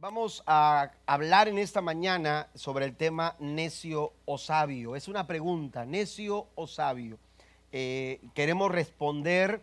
Vamos a hablar en esta mañana sobre el tema necio o sabio. Es una pregunta, necio o sabio. Eh, queremos responder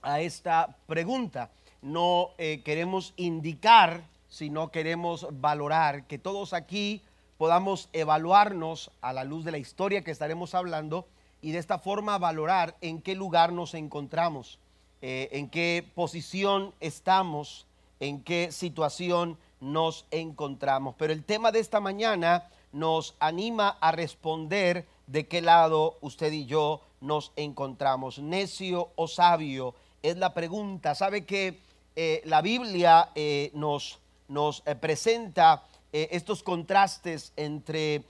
a esta pregunta. No eh, queremos indicar, sino queremos valorar que todos aquí podamos evaluarnos a la luz de la historia que estaremos hablando y de esta forma valorar en qué lugar nos encontramos, eh, en qué posición estamos, en qué situación nos encontramos. Pero el tema de esta mañana nos anima a responder de qué lado usted y yo nos encontramos. Necio o sabio es la pregunta. ¿Sabe que eh, la Biblia eh, nos, nos eh, presenta estos contrastes entre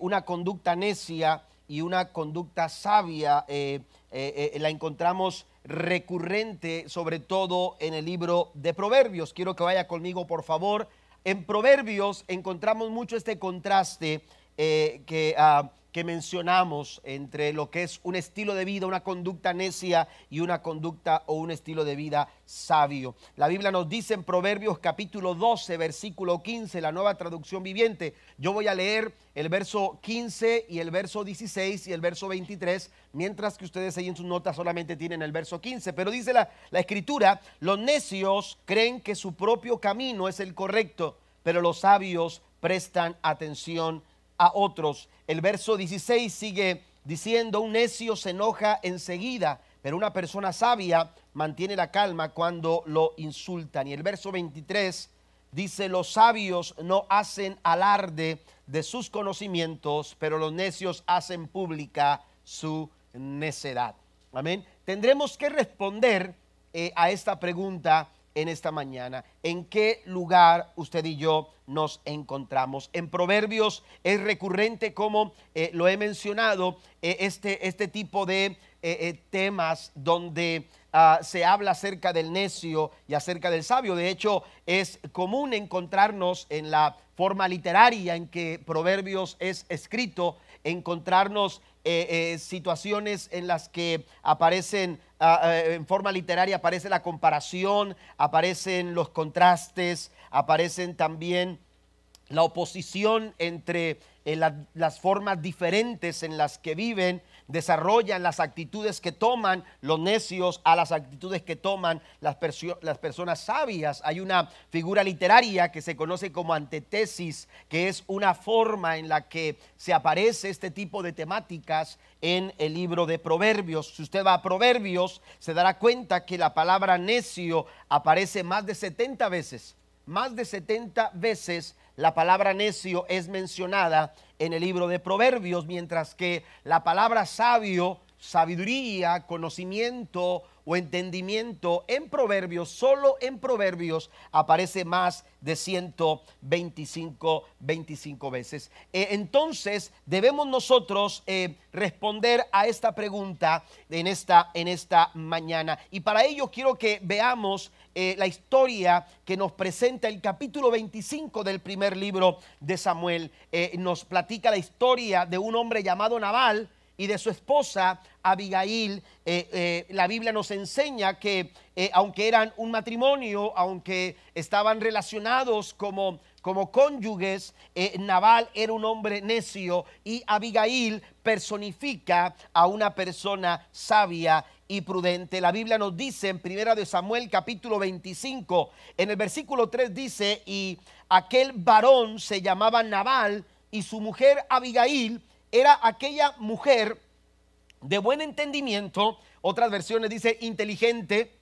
una conducta necia y una conducta sabia? la encontramos recurrente, sobre todo en el libro de Proverbios. Quiero que vaya conmigo, por favor. En Proverbios encontramos mucho este contraste eh, que, ah, que mencionamos entre lo que es un estilo de vida, una conducta necia y una conducta o un estilo de vida sabio. La Biblia nos dice en Proverbios capítulo 12, versículo 15, la nueva traducción viviente. Yo voy a leer el verso 15 y el verso 16 y el verso 23, mientras que ustedes ahí en sus notas solamente tienen el verso 15. Pero dice la, la escritura, los necios creen que su propio camino es el correcto, pero los sabios prestan atención a otros. El verso 16 sigue diciendo, un necio se enoja enseguida, pero una persona sabia mantiene la calma cuando lo insultan. Y el verso 23 dice, los sabios no hacen alarde de sus conocimientos, pero los necios hacen pública su necedad. Amén. Tendremos que responder eh, a esta pregunta en esta mañana. ¿En qué lugar usted y yo nos encontramos? En Proverbios es recurrente, como eh, lo he mencionado, eh, este, este, tipo de eh, temas donde ah, se habla acerca del necio y acerca del sabio. De hecho, es común encontrarnos en la forma literaria en que Proverbios es escrito, encontrarnos situaciones en las que aparecen Ah, ah, en forma literaria aparece la comparación, aparecen los contrastes, aparecen también la oposición entre eh, las formas diferentes en las que viven desarrollan las actitudes que toman los necios a las actitudes que toman las, las, personas sabias. Hay una figura literaria que se conoce como antetesis, que es una forma en la que se aparece este tipo de temáticas en el libro de Proverbios. Si usted va a Proverbios, se dará cuenta que la palabra necio aparece más de 70 veces. Más de 70 veces la palabra necio es mencionada en el libro de Proverbios, mientras que la palabra sabio, sabiduría, conocimiento o entendimiento en Proverbios, solo en Proverbios aparece más de 125 25 veces. Eh, entonces debemos nosotros eh, responder a esta pregunta en esta, en esta mañana. Y para ello quiero que veamos eh, la historia que nos presenta el capítulo 25 del primer libro de Samuel. nos platica la historia de un hombre llamado Nabal y de su esposa Abigail, eh, eh, la Biblia nos enseña que eh, aunque eran un matrimonio, aunque estaban relacionados como, como cónyuges, Nabal era un hombre necio y Abigail personifica a una persona sabia y prudente. La Biblia nos dice en Primera de Samuel capítulo 25, en el versículo 3 dice, y aquel varón se llamaba Nabal y su mujer Abigail era aquella mujer de buen entendimiento, otras versiones dice inteligente,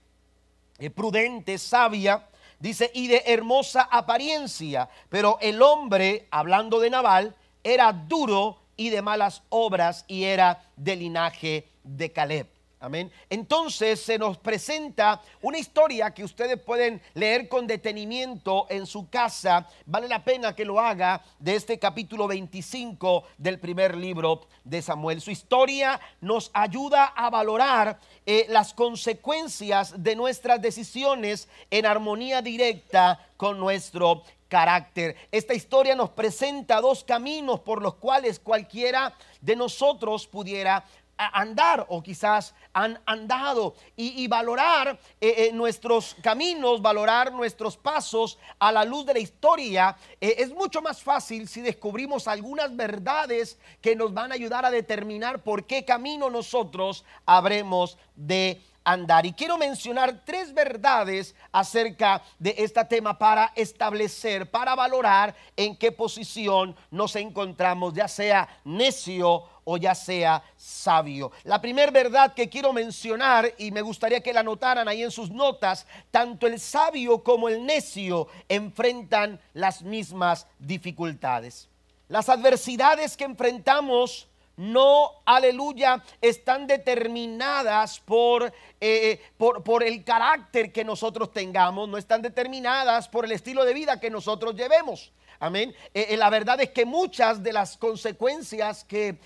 eh, prudente, sabia, dice, y de hermosa apariencia. Pero el hombre, hablando de Nabal, era duro y de malas obras y era de linaje de Caleb. Amén. Entonces se nos presenta una historia que ustedes pueden leer con detenimiento en su casa. Vale la pena que lo haga de este capítulo 25 del primer libro de Samuel. Su historia nos ayuda a valorar eh, las consecuencias de nuestras decisiones en armonía directa con nuestro carácter. Esta historia nos presenta dos caminos por los cuales cualquiera de nosotros pudiera andar o quizás han andado y, valorar eh, eh, nuestros caminos, valorar nuestros pasos a la luz de la historia. Eh, es mucho más fácil si descubrimos algunas verdades que nos van a ayudar a determinar por qué camino nosotros habremos de andar. Y quiero mencionar tres verdades acerca de este tema para establecer, para valorar en qué posición nos encontramos, ya sea necio o ya sea sabio. La primera verdad que quiero mencionar, y me gustaría que la notaran ahí en sus notas, tanto el sabio como el necio enfrentan las mismas dificultades. Las adversidades que enfrentamos no, aleluya, están determinadas por, eh, por, por, el carácter que nosotros tengamos, no están determinadas por el estilo de vida que nosotros llevemos. Amén. Eh, eh, la verdad es que muchas de las consecuencias que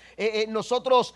nosotros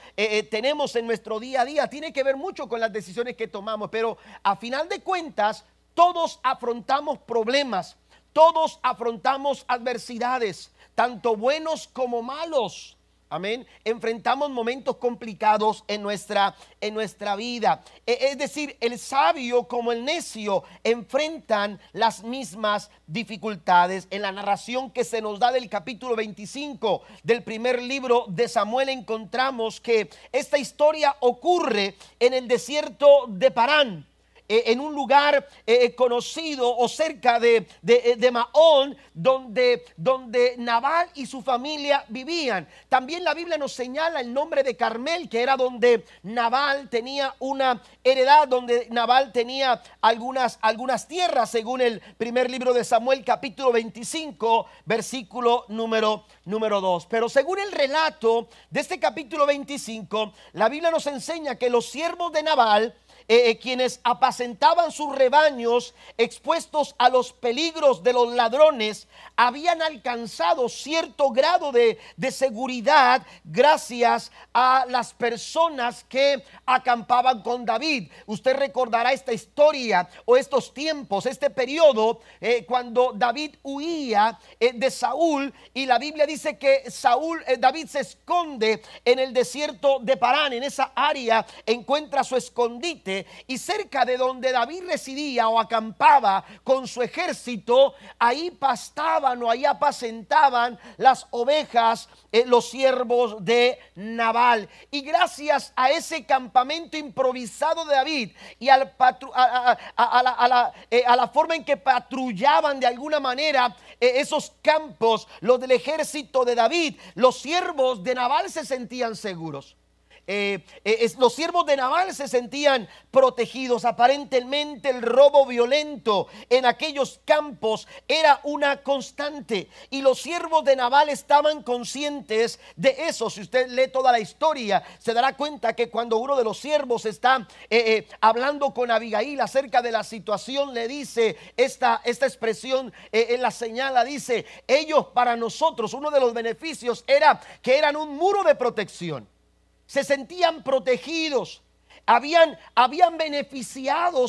tenemos en nuestro día a día tiene que ver mucho con las decisiones que tomamos, pero a final de cuentas todos afrontamos problemas, todos afrontamos adversidades, tanto buenos como malos. Amén. Enfrentamos momentos complicados en nuestra, en nuestra vida. E, es decir, el sabio como el necio enfrentan las mismas dificultades. En la narración que se nos da del capítulo 25 del primer libro de Samuel encontramos que esta historia ocurre en el desierto de Parán. Eh, en un lugar eh, eh, conocido o cerca de, de, Maón, donde, donde Nabal y su familia vivían. También la Biblia nos señala el nombre de Carmel, que era donde Nabal tenía una heredad, donde Nabal tenía algunas, algunas tierras, según el primer libro de Samuel, capítulo 25, versículo número, número 2. Pero según el relato de este capítulo 25, la Biblia nos enseña que los siervos de Nabal, eh, eh, quienes apacentaban sus rebaños expuestos a los peligros de los ladrones, habían alcanzado cierto grado de, de seguridad gracias a las personas que acampaban con David. Usted recordará esta historia o estos tiempos, este periodo, eh, cuando David huía de Saúl y la Biblia dice que Saúl, David se esconde en el desierto de Parán, en esa área encuentra su escondite y cerca de donde David residía o acampaba con su ejército, ahí pastaban o ahí apacentaban las ovejas, eh, los siervos de Nabal. Y gracias a ese campamento improvisado de David y al a, la, forma en que patrullaban de alguna manera eh, esos campos, los del ejército de David, los siervos de Nabal se sentían seguros. Eh, eh, los siervos de Nabal se sentían protegidos. Aparentemente el robo violento en aquellos campos era una constante. Y los siervos de Nabal estaban conscientes de eso. Si usted lee toda la historia, se dará cuenta que cuando uno de los siervos está eh, hablando con Abigail acerca de la situación, le dice esta, esta expresión en la señala, dice, ellos para nosotros, uno de los beneficios era que eran un muro de protección se sentían protegidos. Habían, habían beneficiado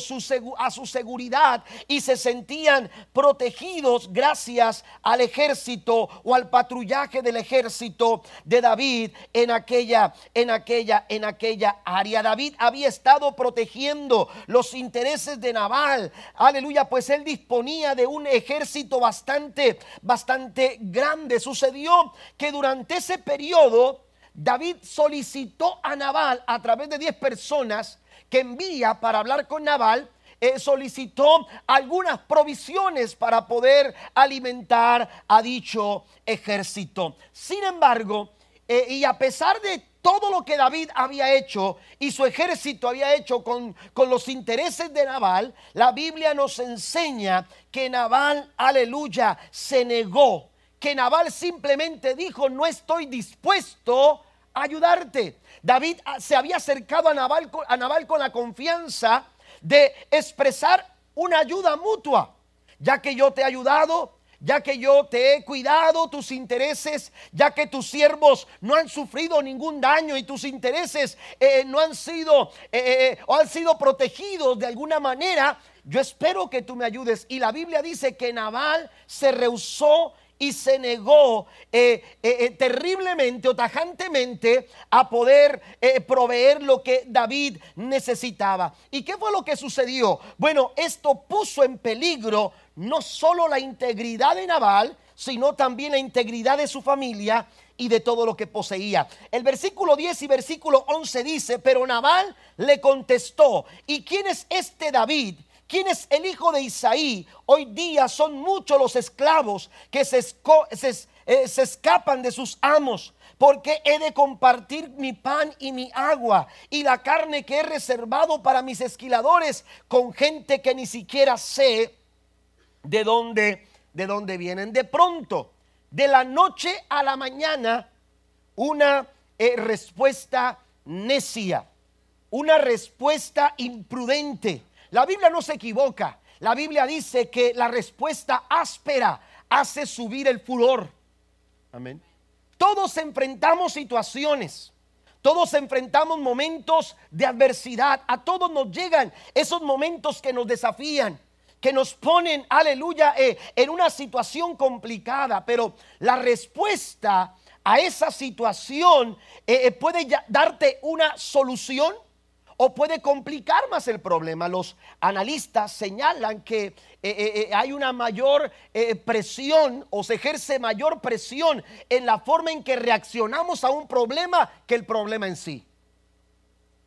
a su seguridad y se sentían protegidos gracias al ejército o al patrullaje del ejército de David en aquella, en aquella, en aquella área. David había estado protegiendo los intereses de Naval. Aleluya, pues él disponía de un ejército bastante, bastante grande. Sucedió que durante ese periodo David solicitó a Nabal a través de 10 personas que envía para hablar con Nabal, eh, solicitó algunas provisiones para poder alimentar a dicho ejército. Sin embargo, eh, y a pesar de todo lo que David había hecho y su ejército había hecho con, con, los intereses de Nabal, la Biblia nos enseña que Nabal, aleluya, se negó que Nabal simplemente dijo, no estoy dispuesto a ayudarte. David ah, se había acercado a Nabal, a con la confianza de expresar una ayuda mutua. Ya que yo te he ayudado, ya que yo te he cuidado tus intereses, ya que tus siervos no han sufrido ningún daño y tus intereses eh, no han sido eh, eh, o han sido protegidos de alguna manera, yo espero que tú me ayudes. Y la Biblia dice que Nabal se rehusó y se negó eh, eh, eh, terriblemente o tajantemente a poder proveer lo que David necesitaba. ¿Y qué fue lo que sucedió? Bueno, esto puso en peligro no solo la integridad de Nabal, sino también la integridad de su familia y de todo lo que poseía. El versículo 10 y versículo 11 dice, pero Nabal le contestó, ¿y quién es este David? ¿Quién es el hijo de Isaí? Hoy día son muchos los esclavos que se, eh, se escapan de sus amos porque he de compartir mi pan y mi agua y la carne que he reservado para mis esquiladores con gente que ni siquiera sé de dónde de dónde vienen. De pronto, de la noche a la mañana, una eh, respuesta necia, una respuesta imprudente. La Biblia no se equivoca. La Biblia dice que la respuesta áspera hace subir el furor. Amén. Todos enfrentamos situaciones. Todos enfrentamos momentos de adversidad. A todos nos llegan esos momentos que nos desafían que nos ponen, aleluya, eh, en una situación complicada, pero la respuesta a esa situación eh, eh, puede darte una solución o puede complicar más el problema. Los analistas señalan que hay una mayor presión o se ejerce mayor presión en la forma en que reaccionamos a un problema que el problema en sí.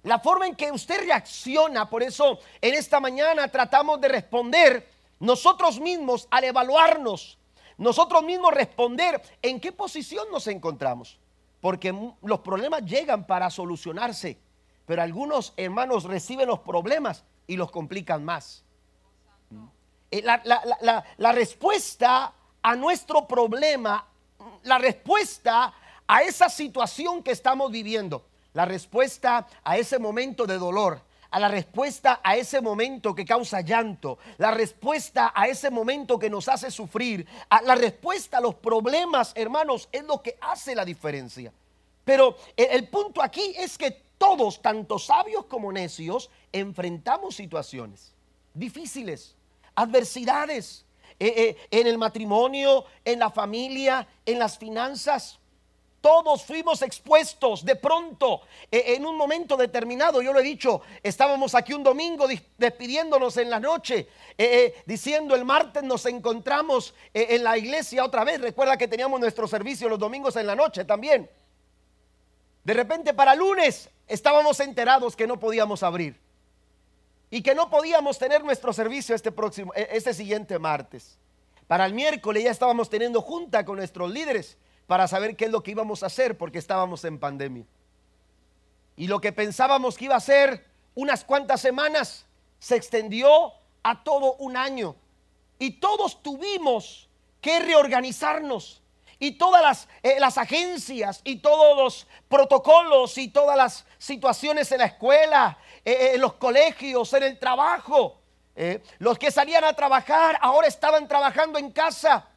La forma en que usted reacciona, por eso en esta mañana tratamos de responder nosotros mismos al evaluarnos, nosotros mismos responder en qué posición nos encontramos. Porque los problemas llegan para solucionarse, pero algunos hermanos reciben los problemas y los complican más. Eh, la, respuesta a nuestro problema, la respuesta a esa situación que estamos viviendo la respuesta a ese momento de dolor, a la respuesta a ese momento que causa llanto, la respuesta a ese momento que nos hace sufrir, la respuesta a los problemas, hermanos, es lo que hace la diferencia. Pero el, punto aquí es que todos, tanto sabios como necios, enfrentamos situaciones difíciles, adversidades, eh, eh, en el matrimonio, en la familia, en las finanzas. Todos fuimos expuestos de pronto e, en un momento determinado. Yo lo he dicho, estábamos aquí un domingo despidiéndonos en la noche, eh, eh, diciendo el martes nos encontramos eh, en la iglesia otra vez. Recuerda que teníamos nuestro servicio los domingos en la noche también. De repente para lunes estábamos enterados que no podíamos abrir y que no podíamos tener nuestro servicio este próximo, e, este siguiente martes. Para el miércoles ya estábamos teniendo junta con nuestros líderes para saber qué es lo que íbamos a hacer porque estábamos en pandemia. Y lo que pensábamos que iba a ser unas cuantas semanas se extendió a todo un año. Y todos tuvimos que reorganizarnos. Y todas las, eh, las, agencias y todos los protocolos y todas las situaciones en la escuela, eh, eh, en los colegios, en el trabajo. los que salían a trabajar ahora estaban trabajando en casa.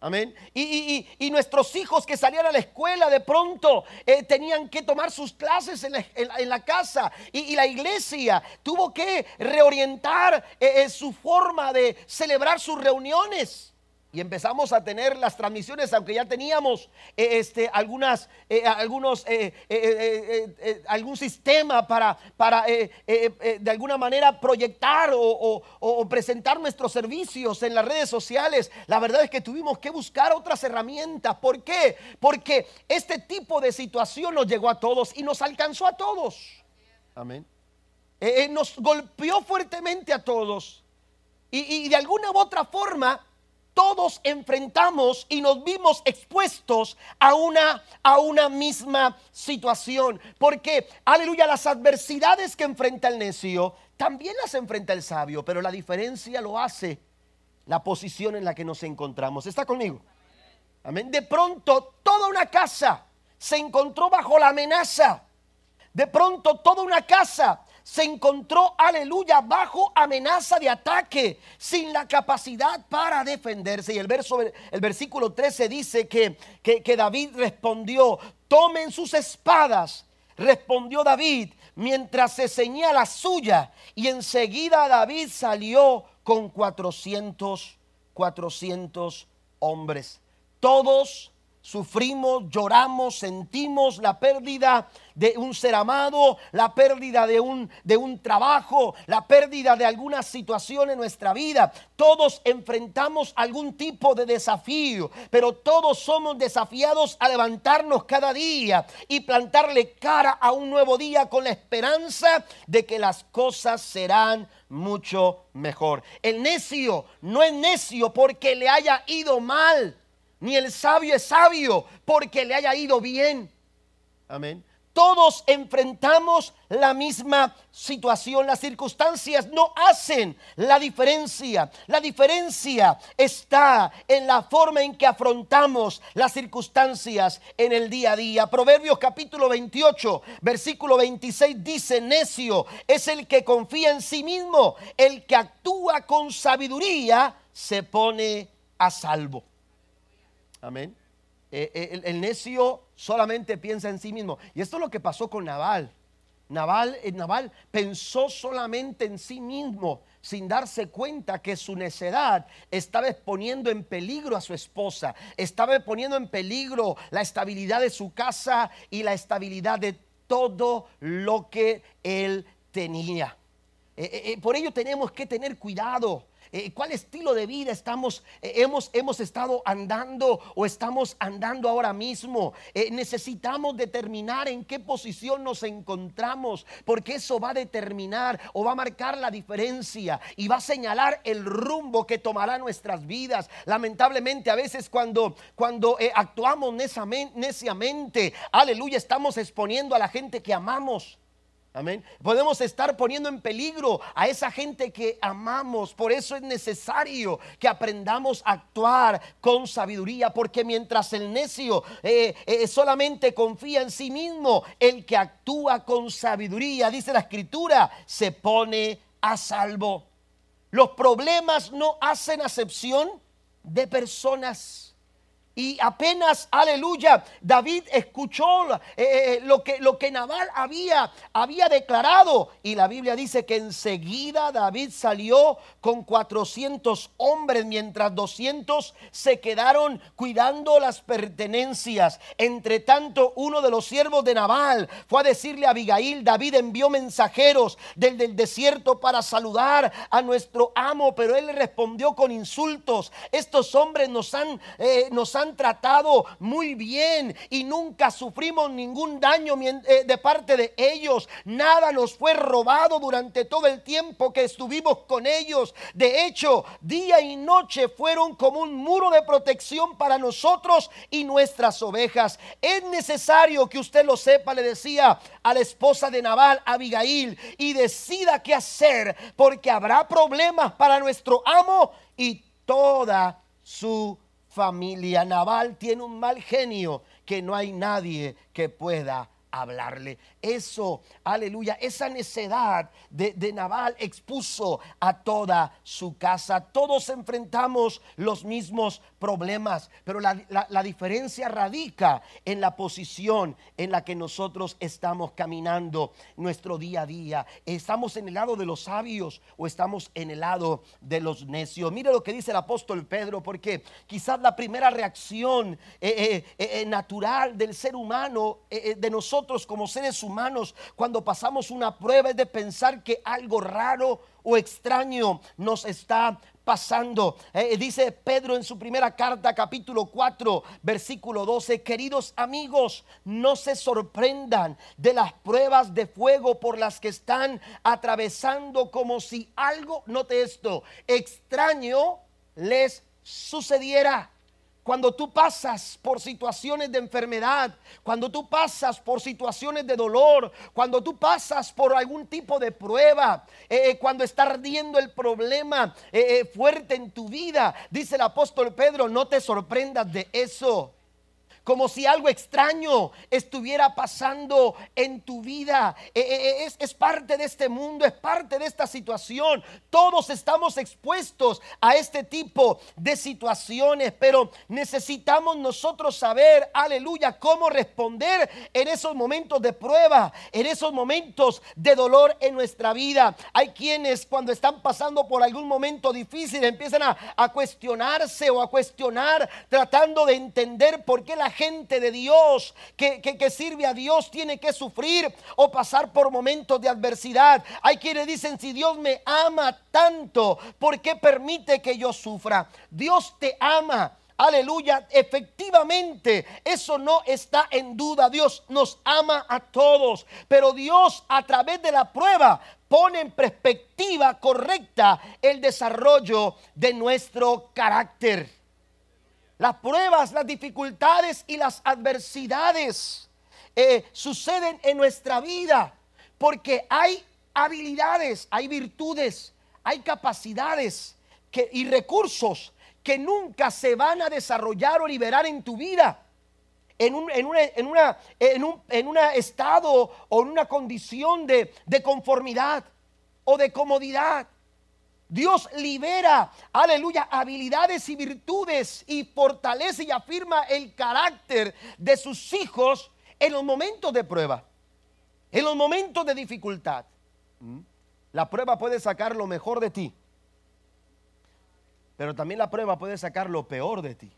Amén. Y, nuestros hijos que salían a la escuela de pronto tenían que tomar sus clases en la, casa. Y, la iglesia tuvo que reorientar su forma de celebrar sus reuniones. Y empezamos a tener las transmisiones, aunque ya teníamos eh, este, algunas, eh, algunos, eh, algún sistema para, para de alguna manera proyectar o, presentar nuestros servicios en las redes sociales. La verdad es que tuvimos que buscar otras herramientas. ¿Por qué? Porque este tipo de situación nos llegó a todos y nos alcanzó a todos. Amén. nos golpeó fuertemente a todos. Y, y de alguna u otra forma todos enfrentamos y nos vimos expuestos a una, a una misma situación. Porque, aleluya, las adversidades que enfrenta el necio, también las enfrenta el sabio, pero la diferencia lo hace la posición en la que nos encontramos. ¿Está conmigo? Amén. De pronto, toda una casa se encontró bajo la amenaza. De pronto, toda una casa se encontró, aleluya, bajo amenaza de ataque, sin la capacidad para defenderse. Y el, verso, el versículo 13 dice que, que, David respondió, tomen sus espadas, respondió David, mientras se ceñía la suya. Y enseguida David salió con 400, 400 hombres. Todos sufrimos, lloramos, sentimos la pérdida de un ser amado, la pérdida de un, de un trabajo, la pérdida de alguna situación en nuestra vida. Todos enfrentamos algún tipo de desafío, pero todos somos desafiados a levantarnos cada día y plantarle cara a un nuevo día con la esperanza de que las cosas serán mucho mejor. El necio no es necio porque le haya ido mal ni el sabio es sabio porque le haya ido bien. Amén. Todos enfrentamos la misma situación. Las circunstancias no hacen la diferencia. La diferencia está en la forma en que afrontamos las circunstancias en el día a día. Proverbios capítulo 28, versículo 26 dice, necio es el que confía en sí mismo. El que actúa con sabiduría se pone a salvo. Amén. Eh, eh, el, necio solamente piensa en sí mismo. Y esto es lo que pasó con Naval. Naval, eh, Naval pensó solamente en sí mismo sin darse cuenta que su necedad estaba exponiendo en peligro a su esposa, estaba poniendo en peligro la estabilidad de su casa y la estabilidad de todo lo que él tenía. por ello tenemos que tener cuidado eh, cuál estilo de vida estamos, eh, hemos, hemos estado andando o estamos andando ahora mismo. Eh, necesitamos determinar en qué posición nos encontramos, porque eso va a determinar o va a marcar la diferencia y va a señalar el rumbo que tomará nuestras vidas. Lamentablemente a veces cuando, cuando actuamos neciamente, aleluya, estamos exponiendo a la gente que amamos. Amén. Podemos estar poniendo en peligro a esa gente que amamos. Por eso es necesario que aprendamos a actuar con sabiduría. Porque mientras el necio eh, eh, solamente confía en sí mismo, el que actúa con sabiduría, dice la escritura, se pone a salvo. Los problemas no hacen acepción de personas. Y apenas, aleluya, David escuchó eh, eh, lo, que, lo que Nabal había, había declarado. Y la Biblia dice que enseguida David salió con 400 hombres, mientras 200 se quedaron cuidando las pertenencias. Entre tanto, uno de los siervos de Nabal fue a decirle a Abigail, David envió mensajeros del, del desierto para saludar a nuestro amo, pero él respondió con insultos. Estos hombres nos han, eh, nos han tratado muy bien y nunca sufrimos ningún daño eh, de parte de ellos. Nada nos fue robado durante todo el tiempo que estuvimos con ellos. De hecho, día y noche fueron como un muro de protección para nosotros y nuestras ovejas. Es necesario que usted lo sepa, le decía a la esposa de Nabal, Abigail, y decida qué hacer, porque habrá problemas para nuestro amo y toda su familia naval tiene un mal genio que no hay nadie que pueda hablarle. Eso, aleluya, esa necedad de, de, Naval expuso a toda su casa. Todos enfrentamos los mismos problemas, pero la, la, diferencia radica en la posición en la que nosotros estamos caminando nuestro día a día. ¿Estamos en el lado de los sabios o estamos en el lado de los necios? Mire lo que dice el apóstol Pedro, porque quizás la primera reacción eh, eh, eh, natural del ser humano, de nosotros como seres humanos, cuando pasamos una prueba es de pensar que algo raro o extraño nos está pasando. Eh, dice Pedro en su primera carta, capítulo 4, versículo 12, queridos amigos, no se sorprendan de las pruebas de fuego por las que están atravesando como si algo, note esto, extraño les sucediera. Cuando tú pasas por situaciones de enfermedad, cuando tú pasas por situaciones de dolor, cuando tú pasas por algún tipo de prueba, eh, eh, cuando está ardiendo el problema eh, fuerte en tu vida, dice el apóstol Pedro, no te sorprendas de eso como si algo extraño estuviera pasando en tu vida. Eh, eh, es, es parte de este mundo, es parte de esta situación. Todos estamos expuestos a este tipo de situaciones, pero necesitamos nosotros saber, aleluya, cómo responder en esos momentos de prueba, en esos momentos de dolor en nuestra vida. Hay quienes cuando están pasando por algún momento difícil empiezan a, cuestionarse o a cuestionar tratando de entender por qué la gente de Dios que, sirve a Dios tiene que sufrir o pasar por momentos de adversidad. Hay quienes dicen, si Dios me ama tanto, ¿por qué permite que yo sufra? Dios te ama. Aleluya, efectivamente, eso no está en duda. Dios nos ama a todos, pero Dios a través de la prueba pone en perspectiva correcta el desarrollo de nuestro carácter. Las pruebas, las dificultades y las adversidades eh, suceden en nuestra vida porque hay habilidades, hay virtudes, hay capacidades y recursos que nunca se van a desarrollar o liberar en tu vida. En un, en en una, en un en estado o en una condición de, de conformidad o de comodidad. Dios libera, aleluya, habilidades y virtudes y fortalece y afirma el carácter de sus hijos en los momentos de prueba, en los momentos de dificultad. ¿Mm? La prueba puede sacar lo mejor de ti, pero también la prueba puede sacar lo peor de ti.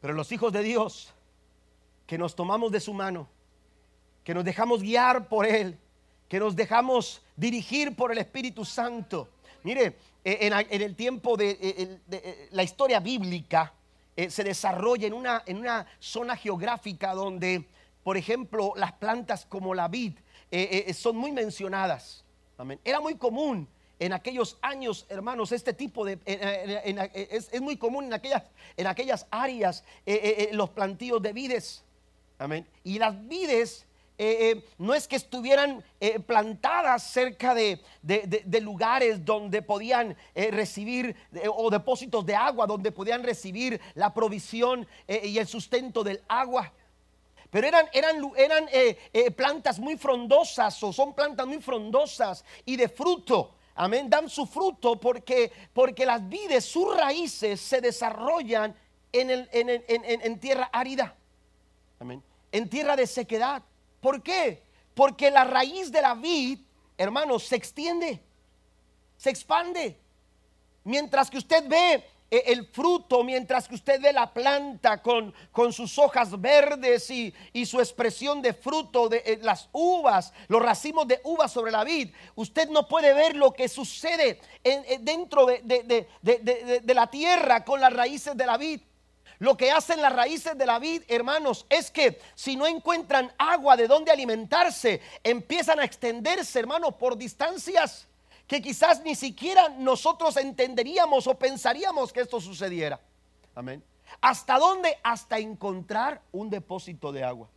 Pero los hijos de Dios, que nos tomamos de su mano, que nos dejamos guiar por Él, que nos dejamos dirigir por el Espíritu Santo. Mire, eh, en, el tiempo de, eh, eh, la historia bíblica se desarrolla en una, en una zona geográfica donde, por ejemplo, las plantas como la vid son muy mencionadas. Era muy común en aquellos años, hermanos, este tipo de... es, muy común en aquellas, en aquellas áreas los plantíos de vides. Amén. Y las vides no es que estuvieran plantadas cerca de, lugares donde podían recibir, o depósitos de agua, donde podían recibir la provisión y el sustento del agua. Pero eran, eran, eran plantas muy frondosas o son plantas muy frondosas y de fruto amén, dan su fruto porque, porque las vides, sus raíces se desarrollan en, el, en, tierra árida, amén, en tierra de sequedad. ¿Por qué? Porque la raíz de la vid, hermanos, se extiende, se expande. Mientras que usted ve e, el fruto, mientras que usted ve la planta con, con sus hojas verdes y, su expresión de fruto, de eh, las uvas, los racimos de uvas sobre la vid, usted no puede ver lo que sucede en, dentro de, de, la tierra con las raíces de la vid. Lo que hacen las raíces de la vid, hermanos, es que si no encuentran agua de donde alimentarse, empiezan a extenderse, hermanos, por distancias que quizás ni siquiera nosotros entenderíamos o pensaríamos que esto sucediera. Amén. ¿Hasta dónde? Hasta encontrar un depósito de agua.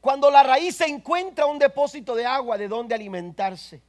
Cuando la raíz se encuentra un depósito de agua de donde alimentarse.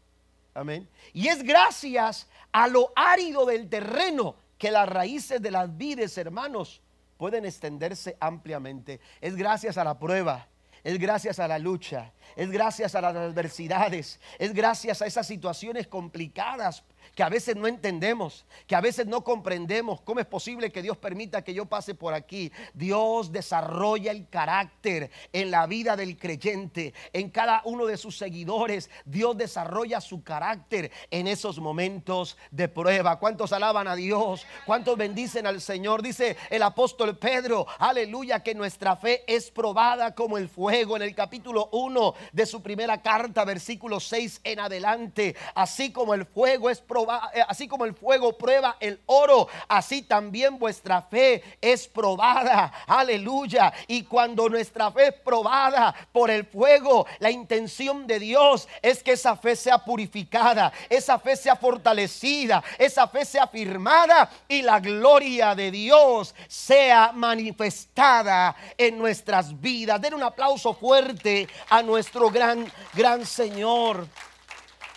Amén. Y es gracias a lo árido del terreno que las raíces de las vides, hermanos, pueden extenderse ampliamente. Es gracias a la prueba, es gracias a la lucha, es gracias a las adversidades, es gracias a esas situaciones complicadas que a veces no entendemos, que a veces no comprendemos. ¿Cómo es posible que Dios permita que yo pase por aquí? Dios desarrolla el carácter en la vida del creyente, en cada uno de sus seguidores. Dios desarrolla su carácter en esos momentos de prueba. ¿Cuántos alaban a Dios? ¿Cuántos bendicen al Señor? Dice el apóstol Pedro, aleluya, que nuestra fe es probada como el fuego en el capítulo 1 de su primera carta, versículo 6 en adelante. Así como el fuego es probado eh, así como el fuego prueba el oro, así también vuestra fe es probada. Aleluya. Y cuando nuestra fe es probada por el fuego, la intención de Dios es que esa fe sea purificada, esa fe sea fortalecida, esa fe sea afirmada y la gloria de Dios sea manifestada en nuestras vidas. Den un aplauso fuerte a nuestro gran, gran Señor.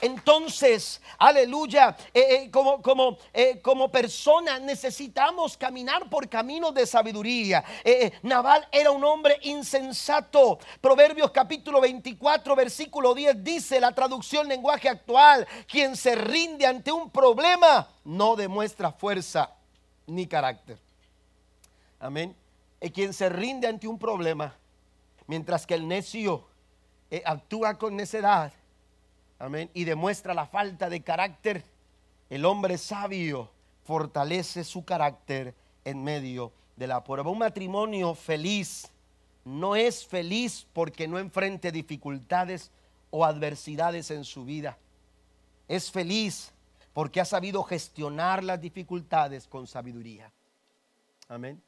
Entonces, aleluya, eh, eh, como, como, eh, como persona necesitamos caminar por caminos de sabiduría. Naval era un hombre insensato. Proverbios capítulo 24, versículo 10 dice la traducción lenguaje actual, quien se rinde ante un problema no demuestra fuerza ni carácter. Amén. Quien se rinde ante un problema, mientras que el necio actúa con necedad, Amén. Y demuestra la falta de carácter. El hombre sabio fortalece su carácter en medio de la prueba. Un matrimonio feliz no es feliz porque no enfrente dificultades o adversidades en su vida. Es feliz porque ha sabido gestionar las dificultades con sabiduría. Amén.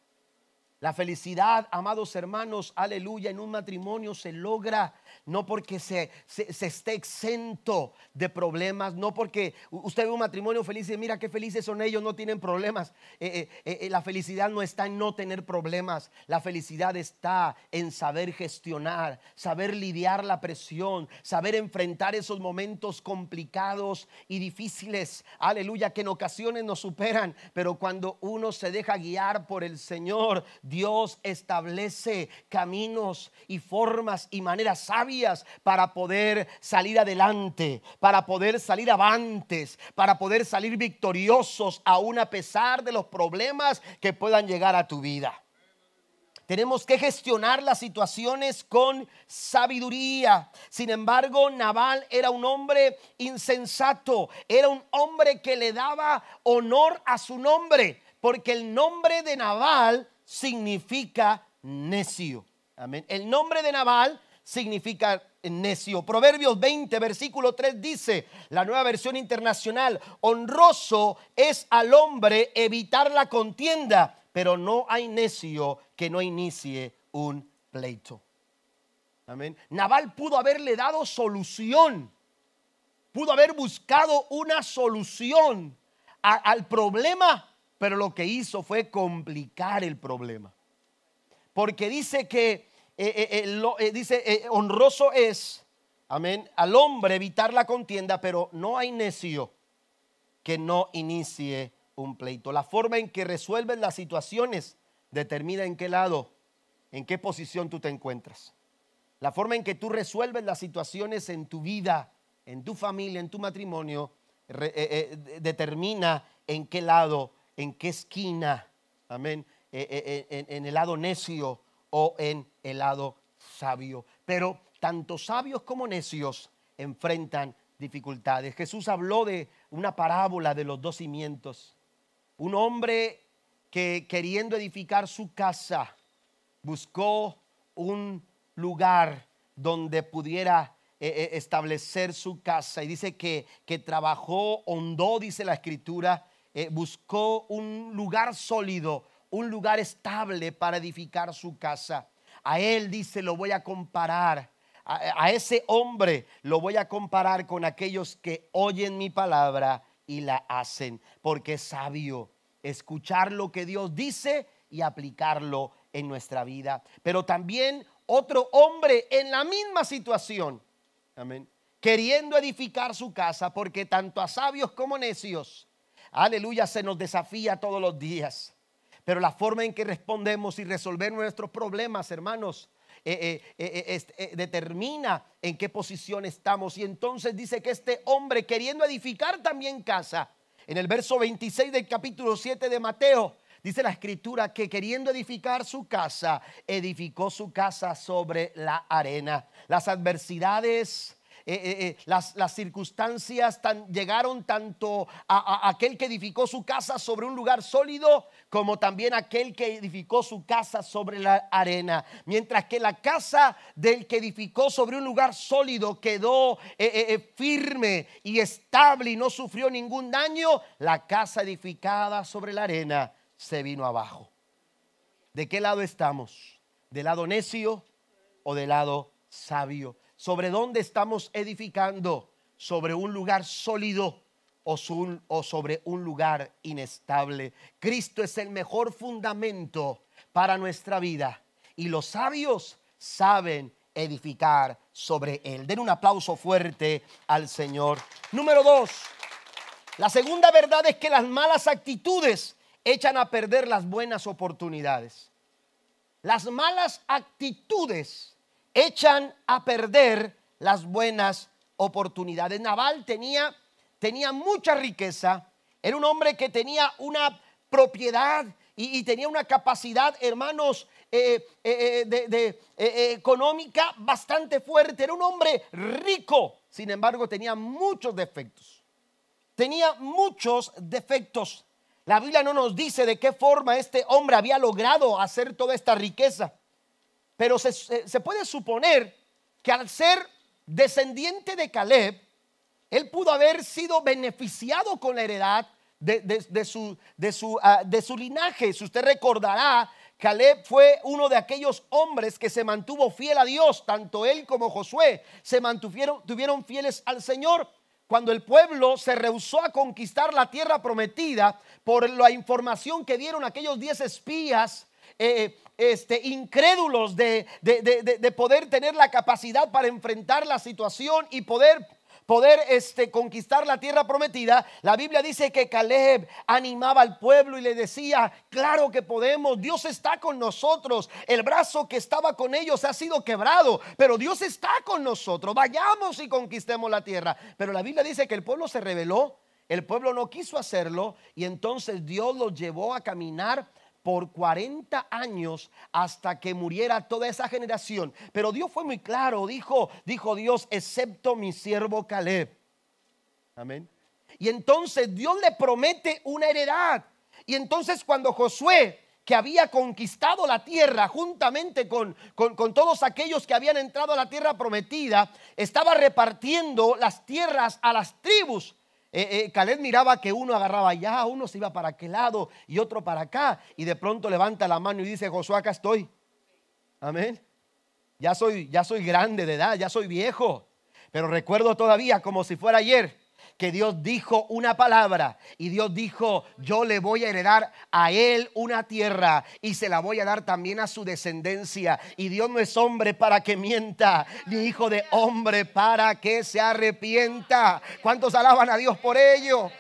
La felicidad, amados hermanos, aleluya, en un matrimonio se logra no porque se, se, esté exento de problemas, no porque usted ve un matrimonio feliz y mira qué felices son ellos, no tienen problemas. Eh, eh, eh, la felicidad no está en no tener problemas, la felicidad está en saber gestionar, saber lidiar la presión, saber enfrentar esos momentos complicados y difíciles, aleluya, que en ocasiones nos superan, pero cuando uno se deja guiar por el Señor, Dios establece caminos y formas y maneras sabias para poder salir adelante, para poder salir avantes, para poder salir victoriosos aún a pesar de los problemas que puedan llegar a tu vida. Tenemos que gestionar las situaciones con sabiduría. Sin embargo, Naval era un hombre insensato, era un hombre que le daba honor a su nombre, porque el nombre de Naval significa necio. Amén. El nombre de Naval significa necio. Proverbios 20, versículo 3 dice, la nueva versión internacional, honroso es al hombre evitar la contienda, pero no hay necio que no inicie un pleito. Amén. Naval pudo haberle dado solución, pudo haber buscado una solución al problema, pero lo que hizo fue complicar el problema. Porque dice que eh, eh, eh, dice, honroso es, amén, al hombre evitar la contienda, pero no hay necio que no inicie un pleito. La forma en que resuelven las situaciones determina en qué lado, en qué posición tú te encuentras. La forma en que tú resuelves las situaciones en tu vida, en tu familia, en tu matrimonio, determina en qué lado, en qué esquina, amén, en el lado necio o en el lado sabio. Pero tanto sabios como necios enfrentan dificultades. Jesús habló de una parábola de los dos cimientos. Un hombre que queriendo edificar su casa buscó un lugar donde pudiera eh, eh, establecer su casa. Y dice que, que trabajó, hondó, dice la escritura, eh, buscó un lugar sólido, un lugar estable para edificar su casa. A él dice, lo voy a comparar. A, ese hombre lo voy a comparar con aquellos que oyen mi palabra y la hacen, porque es sabio escuchar lo que Dios dice y aplicarlo en nuestra vida. Pero también otro hombre en la misma situación, amén, queriendo edificar su casa, porque tanto a sabios como necios, aleluya, se nos desafía todos los días. Pero la forma en que respondemos y resolver nuestros problemas, hermanos, eh, eh, eh, determina en qué posición estamos. Y entonces dice que este hombre queriendo edificar también casa, en el verso 26 del capítulo 7 de Mateo, dice la escritura que queriendo edificar su casa, edificó su casa sobre la arena. Las adversidades eh, eh, eh, las, circunstancias llegaron tanto a, aquel que edificó su casa sobre un lugar sólido como también aquel que edificó su casa sobre la arena. Mientras que la casa del que edificó sobre un lugar sólido quedó firme y estable y no sufrió ningún daño, la casa edificada sobre la arena se vino abajo. ¿De qué lado estamos? ¿Del lado necio o del lado sabio? Sobre dónde estamos edificando, sobre un lugar sólido o, sobre un lugar inestable. Cristo es el mejor fundamento para nuestra vida y los sabios saben edificar sobre él. Den un aplauso fuerte al Señor. Número dos, la segunda verdad es que las malas actitudes echan a perder las buenas oportunidades. Las malas actitudes echan a perder las buenas oportunidades. Naval tenía, tenía mucha riqueza, era un hombre que tenía una propiedad y, tenía una capacidad, hermanos, eh, eh, eh, de, económica bastante fuerte. Era un hombre rico, sin embargo tenía muchos defectos. Tenía muchos defectos. La Biblia no nos dice de qué forma este hombre había logrado hacer toda esta riqueza. Pero se, puede suponer que al ser descendiente de Caleb, él pudo haber sido beneficiado con la heredad ah, de su linaje. Si usted recordará, Caleb fue uno de aquellos hombres que se mantuvo fiel a Dios, tanto él como Josué se mantuvieron tuvieron fieles al Señor. Cuando el pueblo se rehusó a conquistar la tierra prometida por la información que dieron aquellos diez espías, eh, este, incrédulos de, de, poder tener la capacidad para enfrentar la situación y poder poder este, conquistar la tierra prometida, la Biblia dice que Caleb animaba al pueblo y le decía, claro que podemos, Dios está con nosotros, el brazo que estaba con ellos ha sido quebrado, pero Dios está con nosotros, vayamos y conquistemos la tierra. Pero la Biblia dice que el pueblo se rebeló, el pueblo no quiso hacerlo y entonces Dios los llevó a caminar por 40 años hasta que muriera toda esa generación. Pero Dios fue muy claro, dijo, dijo Dios, excepto mi siervo Caleb. Amén. Y entonces Dios le promete una heredad. Y entonces cuando Josué, que había conquistado la tierra juntamente con, con, con, todos aquellos que habían entrado a la tierra prometida, estaba repartiendo las tierras a las tribus. Eh, eh, miraba que uno agarraba allá, uno se iba para aquel lado y otro para acá. Y de pronto levanta la mano y dice, Josué, acá estoy. Amén. Ya soy, ya soy grande de edad, ya soy viejo. Pero recuerdo todavía como si fuera ayer que Dios dijo una palabra y Dios dijo, yo le voy a heredar a él una tierra y se la voy a dar también a su descendencia. Y Dios no es hombre para que mienta, ni hijo de hombre para que se arrepienta. ¿Cuántos alaban a Dios por ello?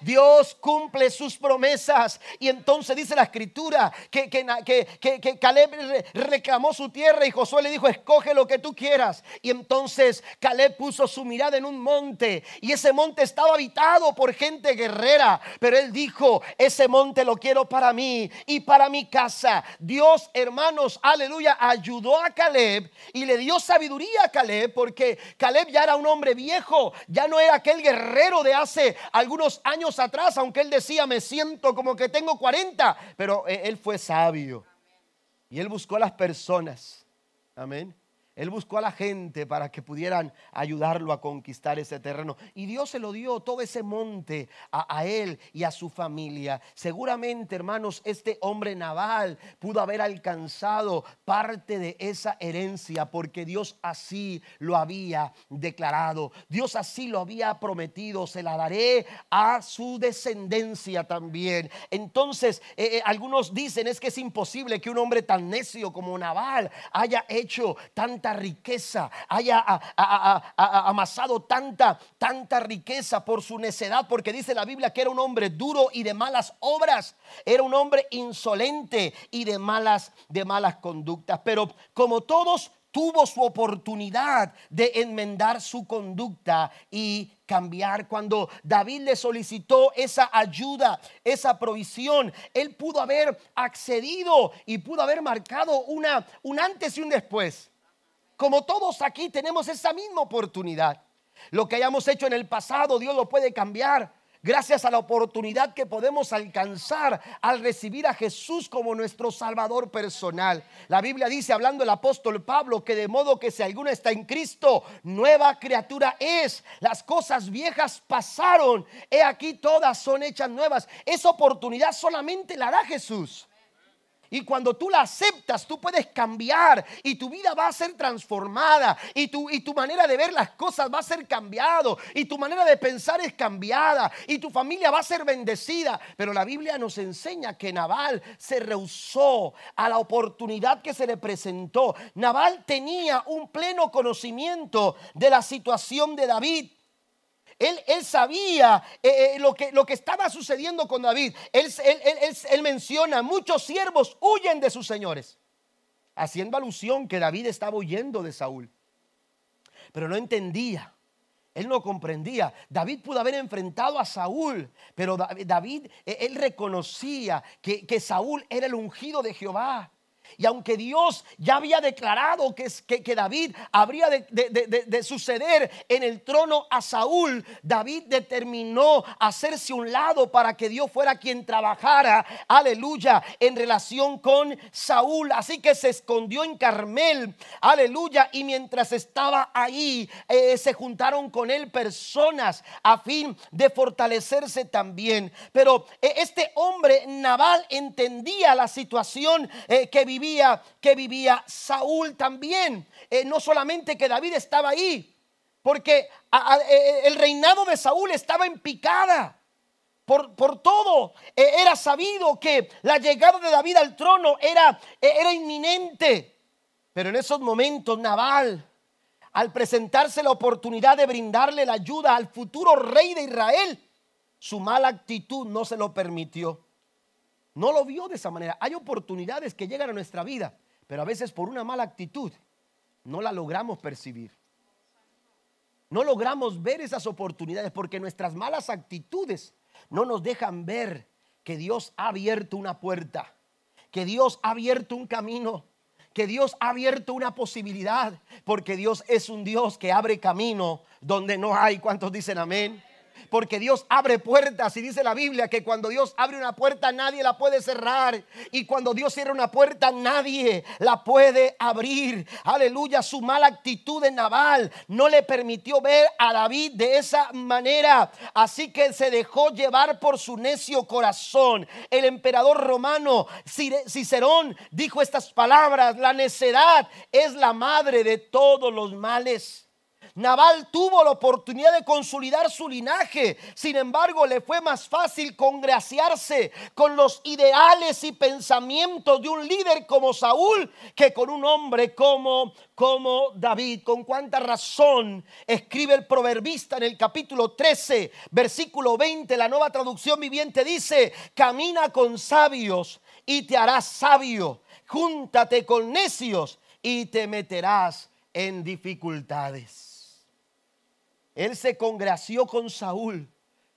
Dios cumple sus promesas. Y entonces dice la escritura que, que, Caleb reclamó su tierra y Josué le dijo, escoge lo que tú quieras. Y entonces Caleb puso su mirada en un monte y ese monte estaba habitado por gente guerrera. Pero él dijo, ese monte lo quiero para mí y para mi casa. Dios, hermanos, aleluya, ayudó a Caleb y le dio sabiduría a Caleb porque Caleb ya era un hombre viejo, ya no era aquel guerrero de hace algunos años atrás, aunque él decía, me siento como que tengo 40, pero eh, él fue sabio. Y él buscó a las personas. Amén él buscó a la gente para que pudieran ayudarlo a conquistar ese terreno. Y Dios se lo dio todo ese monte a, él y a su familia. Seguramente, hermanos, este hombre naval pudo haber alcanzado parte de esa herencia porque Dios así lo había declarado. Dios así lo había prometido. Se la daré a su descendencia también. Entonces, eh, eh, algunos dicen es que es imposible que un hombre tan necio como Naval haya hecho tanta riqueza, haya amasado tanta, tanta riqueza por su necedad, porque dice la Biblia que era un hombre duro y de malas obras, era un hombre insolente y de malas, de malas conductas. Pero como todos tuvo su oportunidad de enmendar su conducta y cambiar. Cuando David le solicitó esa ayuda, esa provisión, él pudo haber accedido y pudo haber marcado una, un antes y un después. Como todos aquí tenemos esa misma oportunidad. Lo que hayamos hecho en el pasado, Dios lo puede cambiar. Gracias a la oportunidad que podemos alcanzar al recibir a Jesús como nuestro Salvador personal. La Biblia dice, hablando el apóstol Pablo, que de modo que si alguno está en Cristo, nueva criatura es. Las cosas viejas pasaron. He aquí todas son hechas nuevas. Esa oportunidad solamente la da Jesús. Y cuando tú la aceptas, tú puedes cambiar y tu vida va a ser transformada y tu, y tu manera de ver las cosas va a ser cambiado y tu manera de pensar es cambiada y tu familia va a ser bendecida. Pero la Biblia nos enseña que Naval se rehusó a la oportunidad que se le presentó. Naval tenía un pleno conocimiento de la situación de David. Él, sabía eh, eh, lo, que, estaba sucediendo con David. Él, menciona, muchos siervos huyen de sus señores, haciendo alusión que David estaba huyendo de Saúl. Pero no entendía. Él no comprendía. David pudo haber enfrentado a Saúl, pero David, eh, él reconocía que Saúl era el ungido de Jehová. Y aunque Dios ya había declarado que, que, David habría de, suceder en el trono a Saúl, David determinó hacerse un lado para que Dios fuera quien trabajara, aleluya, en relación con Saúl. Así que se escondió en Carmel, aleluya, y mientras estaba ahí, eh, se juntaron con él personas a fin de fortalecerse también. Pero eh, este hombre naval entendía la situación eh, que vivía que vivía Saúl también. Eh, no solamente que David estaba ahí, porque eh, el reinado de Saúl estaba en picada. Por, por, todo. Eh, era sabido que la llegada de David al trono era, era inminente. Pero en esos momentos, Naval, al presentarse la oportunidad de brindarle la ayuda al futuro rey de Israel, su mala actitud no se lo permitió. No lo vio de esa manera. Hay oportunidades que llegan a nuestra vida, pero a veces por una mala actitud no la logramos percibir. No logramos ver esas oportunidades porque nuestras malas actitudes no nos dejan ver que Dios ha abierto una puerta, que Dios ha abierto un camino, que Dios ha abierto una posibilidad, porque Dios es un Dios que abre camino donde no hay. ¿Cuántos dicen amén? Porque Dios abre puertas y dice la Biblia que cuando Dios abre una puerta nadie la puede cerrar y cuando Dios cierra una puerta nadie la puede abrir. Aleluya, su mala actitud en Naval no le permitió ver a David de esa manera, así que se dejó llevar por su necio corazón. El emperador romano Cicerón dijo estas palabras, la necedad es la madre de todos los males. Naval tuvo la oportunidad de consolidar su linaje. Sin embargo, le fue más fácil congraciarse con los ideales y pensamientos de un líder como Saúl que con un hombre como, como David. Con cuánta razón escribe el proverbista en el capítulo 13, versículo 20, la nueva traducción viviente dice, camina con sabios y te harás sabio. Júntate con necios y te meterás en dificultades. Él se congració con Saúl,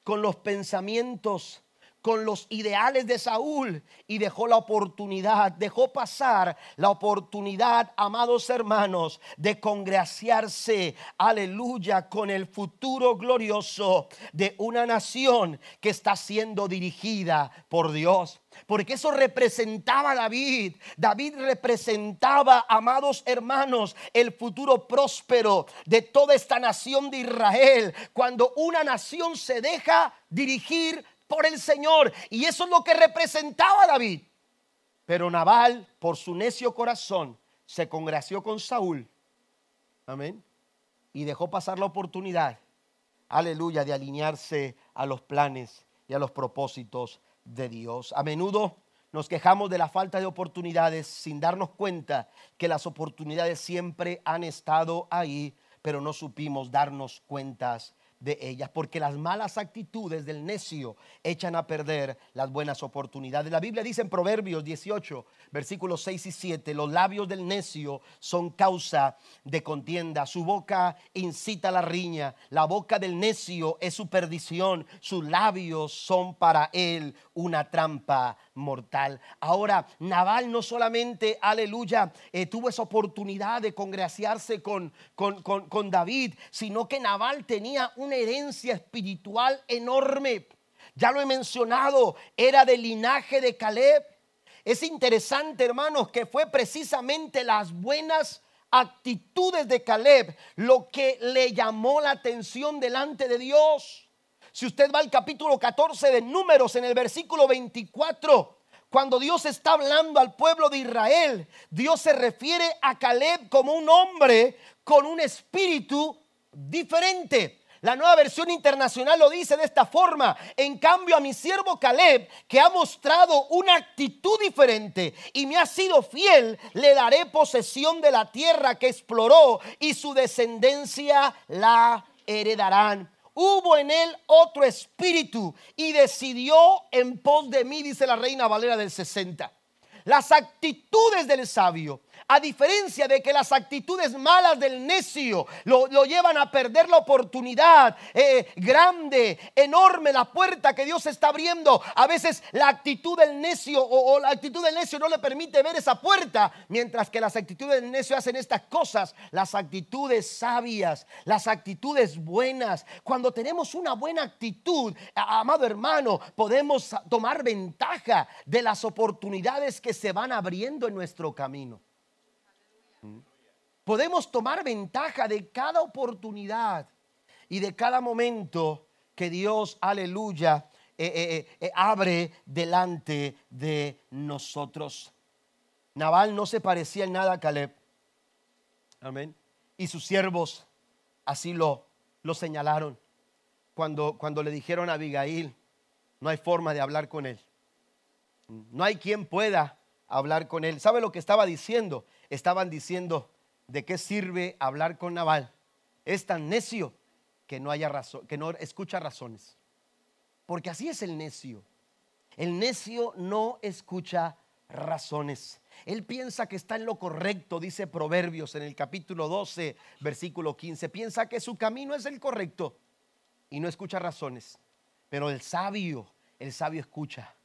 con los pensamientos, con los ideales de Saúl y dejó la oportunidad, dejó pasar la oportunidad, amados hermanos, de congraciarse, aleluya, con el futuro glorioso de una nación que está siendo dirigida por Dios porque eso representaba a David. David representaba, amados hermanos, el futuro próspero de toda esta nación de Israel. Cuando una nación se deja dirigir por el Señor. Y eso es lo que representaba a David. Pero Nabal, por su necio corazón, se congració con Saúl. Amén. Y dejó pasar la oportunidad, aleluya, de alinearse a los planes y a los propósitos de Dios. A menudo nos quejamos de la falta de oportunidades sin darnos cuenta que las oportunidades siempre han estado ahí, pero no supimos darnos cuentas de ellas, porque las malas actitudes del necio echan a perder las buenas oportunidades. La Biblia dice en Proverbios 18, versículos 6 y 7, los labios del necio son causa de contienda, su boca incita la riña, la boca del necio es su perdición, sus labios son para él una trampa mortal. Ahora, Naval no solamente, aleluya, eh, tuvo esa oportunidad de congraciarse con, con, con, David, sino que Naval tenía una herencia espiritual enorme. Ya lo he mencionado, era del linaje de Caleb. Es interesante, hermanos, que fue precisamente las buenas actitudes de Caleb lo que le llamó la atención delante de Dios. Si usted va al capítulo 14 de Números en el versículo 24, cuando Dios está hablando al pueblo de Israel, Dios se refiere a Caleb como un hombre con un espíritu diferente. La nueva versión internacional lo dice de esta forma. En cambio, a mi siervo Caleb, que ha mostrado una actitud diferente y me ha sido fiel, le daré posesión de la tierra que exploró y su descendencia la heredarán. Hubo en él otro espíritu y decidió en pos de mí, dice la reina Valera del 60. Las actitudes del sabio a diferencia de que las actitudes malas del necio lo, llevan a perder la oportunidad eh, grande, enorme, la puerta que Dios está abriendo. A veces la actitud del necio o, o la actitud del necio no le permite ver esa puerta, mientras que las actitudes del necio hacen estas cosas. Las actitudes sabias, las actitudes buenas. Cuando tenemos una buena actitud, amado hermano, podemos tomar ventaja de las oportunidades que se van abriendo en nuestro camino. Podemos tomar ventaja de cada oportunidad y de cada momento que Dios, aleluya, eh, eh, eh, abre delante de nosotros. Naval no se parecía en nada a Caleb. Amén. Y sus siervos así lo, lo señalaron cuando, cuando le dijeron a Abigail, no hay forma de hablar con él. No hay quien pueda hablar con él. ¿Sabe lo que estaba diciendo? estaban diciendo, ¿de qué sirve hablar con Naval? Es tan necio que no haya razón, que no escucha razones. Porque así es el necio. El necio no escucha razones. Él piensa que está en lo correcto, dice Proverbios en el capítulo 12, versículo 15. Piensa que su camino es el correcto y no escucha razones. Pero el sabio, el sabio escucha.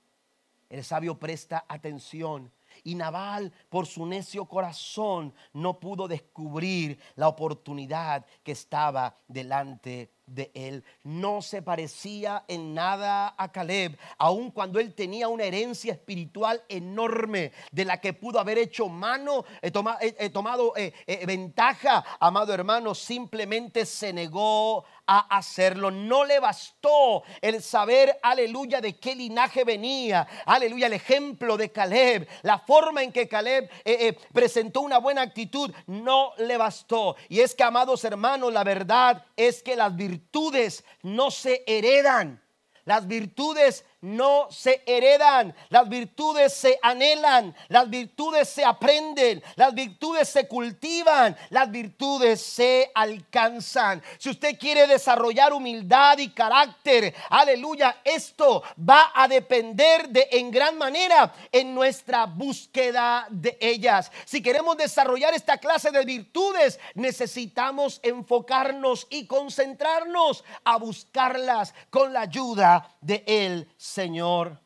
El sabio presta atención y Naval, por su necio corazón, no pudo descubrir la oportunidad que estaba delante de él. No se parecía en nada a Caleb, aun cuando él tenía una herencia espiritual enorme de la que pudo haber hecho mano, he, tomado eh, eh, ventaja, amado hermano, simplemente se negó a hacerlo. No le bastó el saber, aleluya, de qué linaje venía, aleluya, el ejemplo de Caleb, la forma en que Caleb eh, presentó una buena actitud, no le bastó. Y es que, amados hermanos, la verdad es que las virtudes no se heredan. Las virtudes no se heredan, las virtudes se anhelan, las virtudes se aprenden, las virtudes se cultivan, las virtudes se alcanzan. Si usted quiere desarrollar humildad y carácter, aleluya, esto va a depender de en gran manera en nuestra búsqueda de ellas. Si queremos desarrollar esta clase de virtudes, necesitamos enfocarnos y concentrarnos a buscarlas con la ayuda de Él Señor.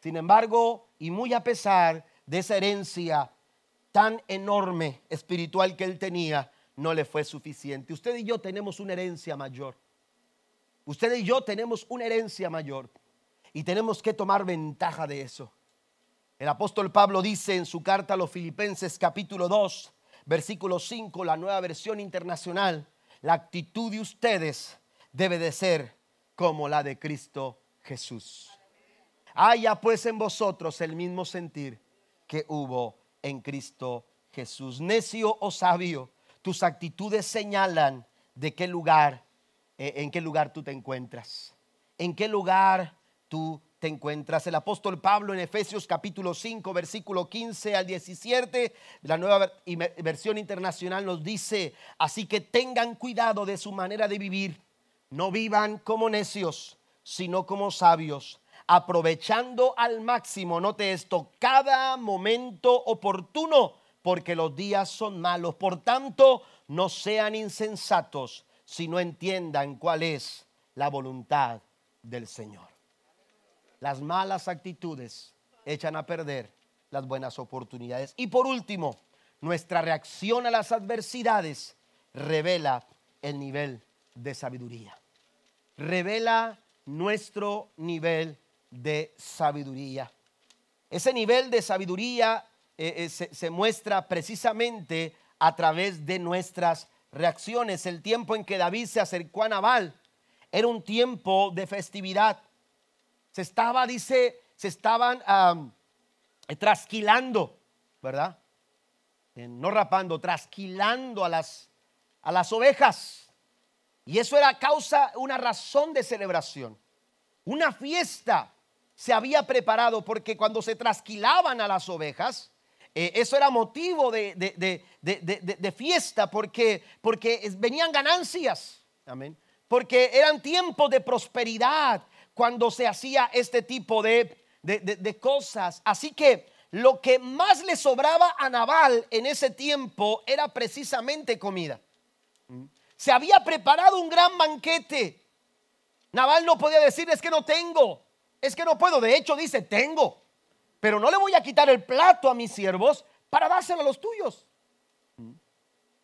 Sin embargo, y muy a pesar de esa herencia tan enorme espiritual que él tenía, no le fue suficiente. Usted y yo tenemos una herencia mayor. Usted y yo tenemos una herencia mayor y tenemos que tomar ventaja de eso. El apóstol Pablo dice en su carta a los Filipenses capítulo 2, versículo 5, la nueva versión internacional, la actitud de ustedes debe de ser como la de Cristo Jesús. Haya pues en vosotros el mismo sentir que hubo en Cristo Jesús. Necio o sabio, tus actitudes señalan de qué lugar, eh, en qué lugar tú te encuentras. En qué lugar tú te encuentras. El apóstol Pablo en Efesios capítulo 5, versículo 15 al 17, la nueva versión internacional nos dice, así que tengan cuidado de su manera de vivir. No vivan como necios sino como sabios, aprovechando al máximo, note esto, cada momento oportuno, porque los días son malos. Por tanto, no sean insensatos, sino entiendan cuál es la voluntad del Señor. Las malas actitudes echan a perder las buenas oportunidades. Y por último, nuestra reacción a las adversidades revela el nivel de sabiduría. Revela nuestro nivel de sabiduría. Ese nivel de sabiduría eh, eh, se, muestra precisamente a través de nuestras reacciones. El tiempo en que David se acercó a Nabal era un tiempo de festividad. Se estaba, dice, se estaban trasquilando, ¿verdad? Eh, no rapando, trasquilando a las, a las ovejas. Y eso era causa, una razón de celebración. Una fiesta se había preparado porque cuando se trasquilaban a las ovejas, eh, eso era motivo de, de, fiesta porque, porque venían ganancias. Amén. Porque eran tiempos de prosperidad cuando se hacía este tipo de, cosas. Así que lo que más le sobraba a Naval en ese tiempo era precisamente comida. Se había preparado un gran banquete. Naval no podía decir es que no tengo, es que no puedo. De hecho dice, tengo, pero no le voy a quitar el plato a mis siervos para dárselo a los tuyos.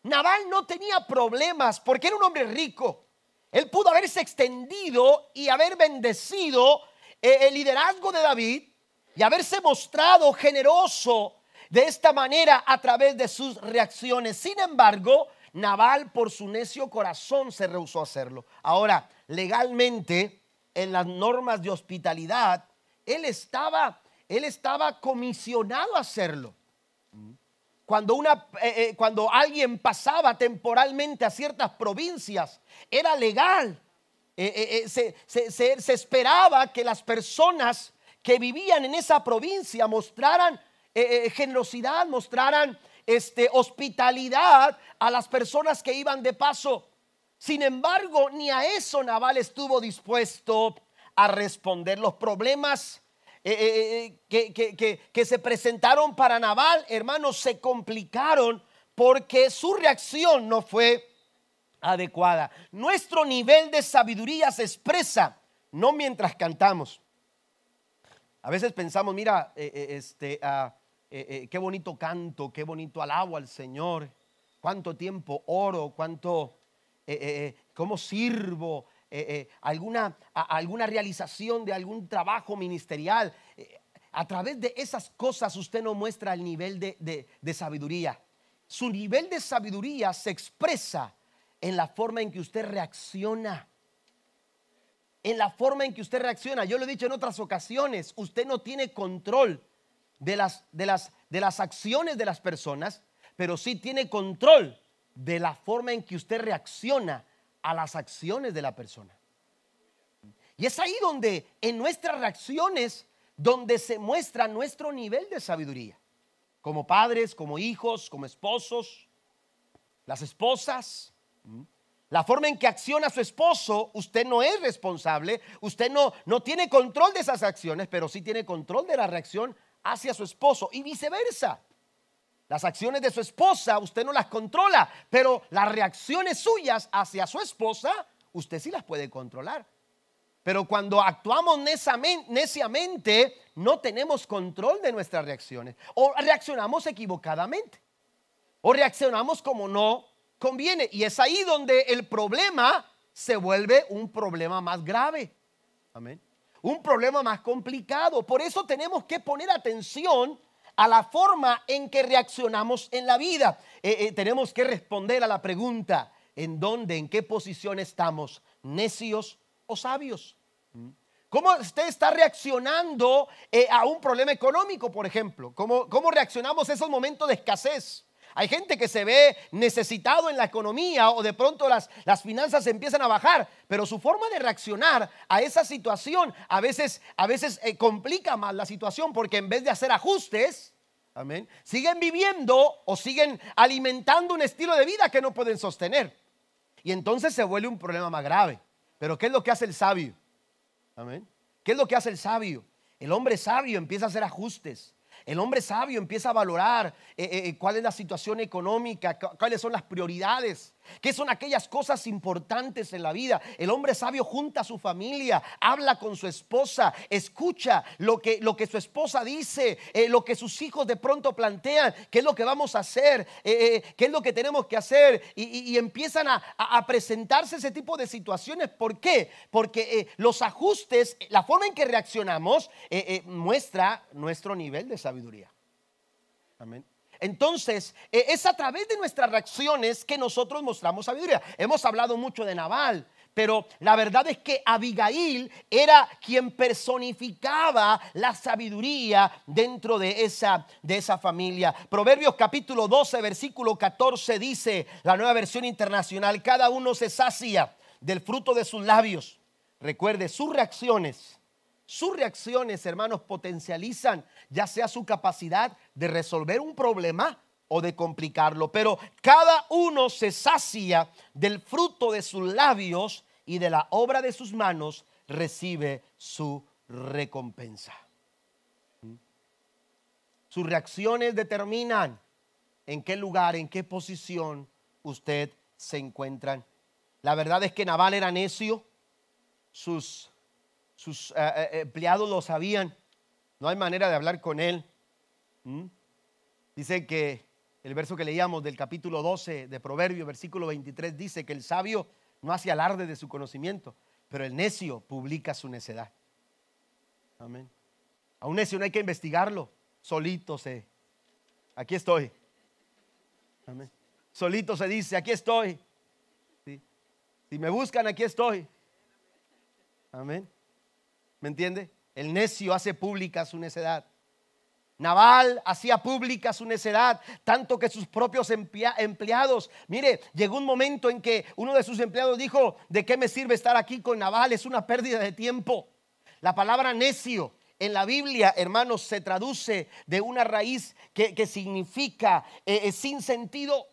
Naval no tenía problemas porque era un hombre rico. Él pudo haberse extendido y haber bendecido eh, el liderazgo de David y haberse mostrado generoso de esta manera a través de sus reacciones. Sin embargo, Naval por su necio corazón se rehusó a hacerlo. Ahora, legalmente, en las normas de hospitalidad, él estaba, él estaba comisionado a hacerlo. Cuando, una, eh, eh, cuando alguien pasaba temporalmente a ciertas provincias, era legal. Eh, se, esperaba que las personas que vivían en esa provincia mostraran generosidad, mostraran este, hospitalidad a las personas que iban de paso. Sin embargo, ni a eso Naval estuvo dispuesto a responder. Los problemas eh, eh, eh, que, se presentaron para Naval, hermanos, se complicaron porque su reacción no fue adecuada. Nuestro nivel de sabiduría se expresa no mientras cantamos. A veces pensamos, mira, este, ah, qué bonito canto, qué bonito alabo al Señor, cuánto tiempo oro, cuánto, cómo sirvo, eh, eh, alguna, alguna realización de algún trabajo ministerial. Eh, a través de esas cosas usted no muestra el nivel de, de sabiduría. Su nivel de sabiduría se expresa en la forma en que usted reacciona en la forma en que usted reacciona. Yo lo he dicho en otras ocasiones, usted no tiene control de las, de las, de las acciones de las personas, pero sí tiene control de la forma en que usted reacciona a las acciones de la persona. Y es ahí donde en nuestras reacciones, donde se muestra nuestro nivel de sabiduría. Como padres, como hijos, como esposos, las esposas. La forma en que acciona su esposo, usted no es responsable, usted no, no tiene control de esas acciones, pero sí tiene control de la reacción hacia su esposo y viceversa. Las acciones de su esposa usted no las controla, pero las reacciones suyas hacia su esposa usted sí las puede controlar. Pero cuando actuamos neciamente, no tenemos control de nuestras reacciones. O reaccionamos equivocadamente. O reaccionamos como no conviene. Y es ahí donde el problema se vuelve un problema más grave. Amén. Un problema más complicado. Por eso tenemos que poner atención a la forma en que reaccionamos en la vida. Eh, eh, tenemos que responder a la pregunta, ¿en dónde, en qué posición estamos? ¿Necios o sabios? ¿Cómo usted está reaccionando eh, a un problema económico, por ejemplo? ¿Cómo, ¿Cómo reaccionamos a esos momentos de escasez? Hay gente que se ve necesitado en la economía o de pronto las, las finanzas empiezan a bajar, pero su forma de reaccionar a esa situación a veces, a veces eh, complica más la situación porque en vez de hacer ajustes, amén, siguen viviendo o siguen alimentando un estilo de vida que no pueden sostener. Y entonces se vuelve un problema más grave. Pero ¿qué es lo que hace el sabio? Amén. ¿Qué es lo que hace el sabio? El hombre sabio empieza a hacer ajustes. El hombre sabio empieza a valorar eh, eh, cuál es la situación económica, cuáles son las prioridades. ¿Qué son aquellas cosas importantes en la vida? El hombre sabio junta a su familia, habla con su esposa, escucha lo que, lo que su esposa dice, eh, lo que sus hijos de pronto plantean, qué es lo que vamos a hacer, eh, eh, qué es lo que tenemos que hacer. Y, empiezan a, presentarse ese tipo de situaciones. ¿Por qué? Porque los ajustes, la forma en que reaccionamos, muestra nuestro nivel de sabiduría. Amén. Entonces, e, es a través de nuestras reacciones que nosotros mostramos sabiduría. Hemos hablado mucho de Naval, Pero la verdad es que Abigail era quien personificaba la sabiduría dentro de esa, de esa familia. Proverbios capítulo 12, versículo 14 dice, la nueva versión internacional, cada uno se sacia del fruto de sus labios. Recuerde, sus reacciones, sus reacciones, hermanos, potencializan ya sea su capacidad de resolver un problema o de complicarlo, pero cada uno se sacia del fruto de sus labios y de la obra de sus manos recibe su recompensa. Sus reacciones determinan en qué lugar, en qué posición usted se encuentra. La verdad es que Naval era necio, sus, sus eh, eh, empleados lo sabían, no hay manera de hablar con él. ¿Mm? Dice que el verso que leíamos del capítulo 12 de Proverbios, versículo 23, dice que el sabio no hace alarde de su conocimiento, pero el necio publica su necedad. Amén. A un necio no hay que investigarlo, solito se. Aquí estoy. Amén. Solito se dice, aquí estoy. Si me buscan, aquí estoy. Amén. ¿Me entiende? El necio hace pública su necedad. Naval hacía pública su necedad, tanto que sus propios empleados, mire, llegó un momento en que uno de sus empleados dijo, ¿de qué me sirve estar aquí con Naval? Es una pérdida de tiempo. La palabra necio en la Biblia, hermanos, se traduce de una raíz que, significa eh, eh, sin sentido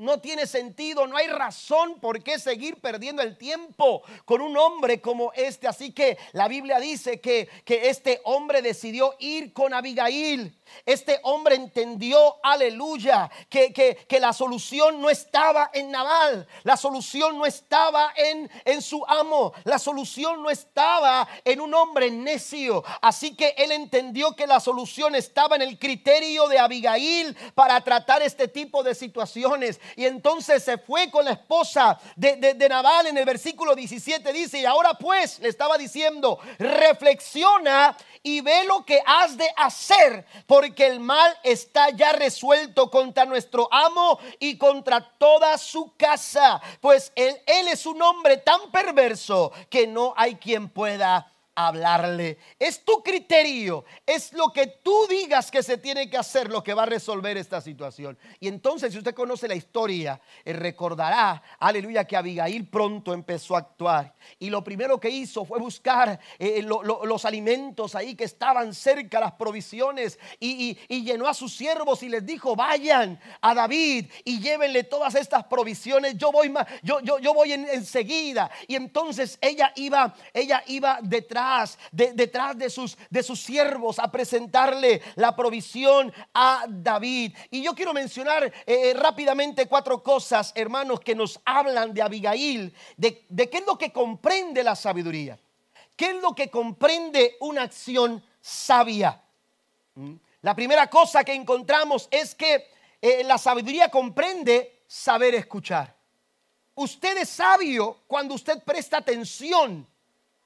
no tiene sentido, no hay razón por qué seguir perdiendo el tiempo con un hombre como este. Así que la Biblia dice que, que este hombre decidió ir con Abigail. Este hombre entendió, aleluya, que, que, la solución no estaba en Naval, la solución no estaba en, en su amo, la solución no estaba en un hombre necio. Así que él entendió que la solución estaba en el criterio de Abigail para tratar este tipo de situaciones. Y entonces se fue con la esposa de, de, Naval en el versículo 17, dice, y ahora pues le estaba diciendo, reflexiona y ve lo que has de hacer, porque el mal está ya resuelto contra nuestro amo y contra toda su casa, pues él, él es un hombre tan perverso que no hay quien pueda hablarle. Es tu criterio, es lo que tú digas que se tiene que hacer lo que va a resolver esta situación. Y entonces, si usted conoce la historia, eh, recordará, aleluya, que Abigail pronto empezó a actuar. Y lo primero que hizo fue buscar eh, los alimentos ahí que estaban cerca, las provisiones, y, llenó a sus siervos y les dijo, vayan a David y llévenle todas estas provisiones. Yo voy, yo, yo, yo voy enseguida. y entonces ella iba, ella iba detrás detrás de sus, de sus siervos a presentarle la provisión a David. Y yo quiero mencionar eh, eh, rápidamente cuatro cosas, hermanos, que nos hablan de Abigail, de, de qué es lo que comprende la sabiduría, qué es lo que comprende una acción sabia. ¿Mm? La primera cosa que encontramos es que eh, la sabiduría comprende saber escuchar. Usted es sabio cuando usted presta atención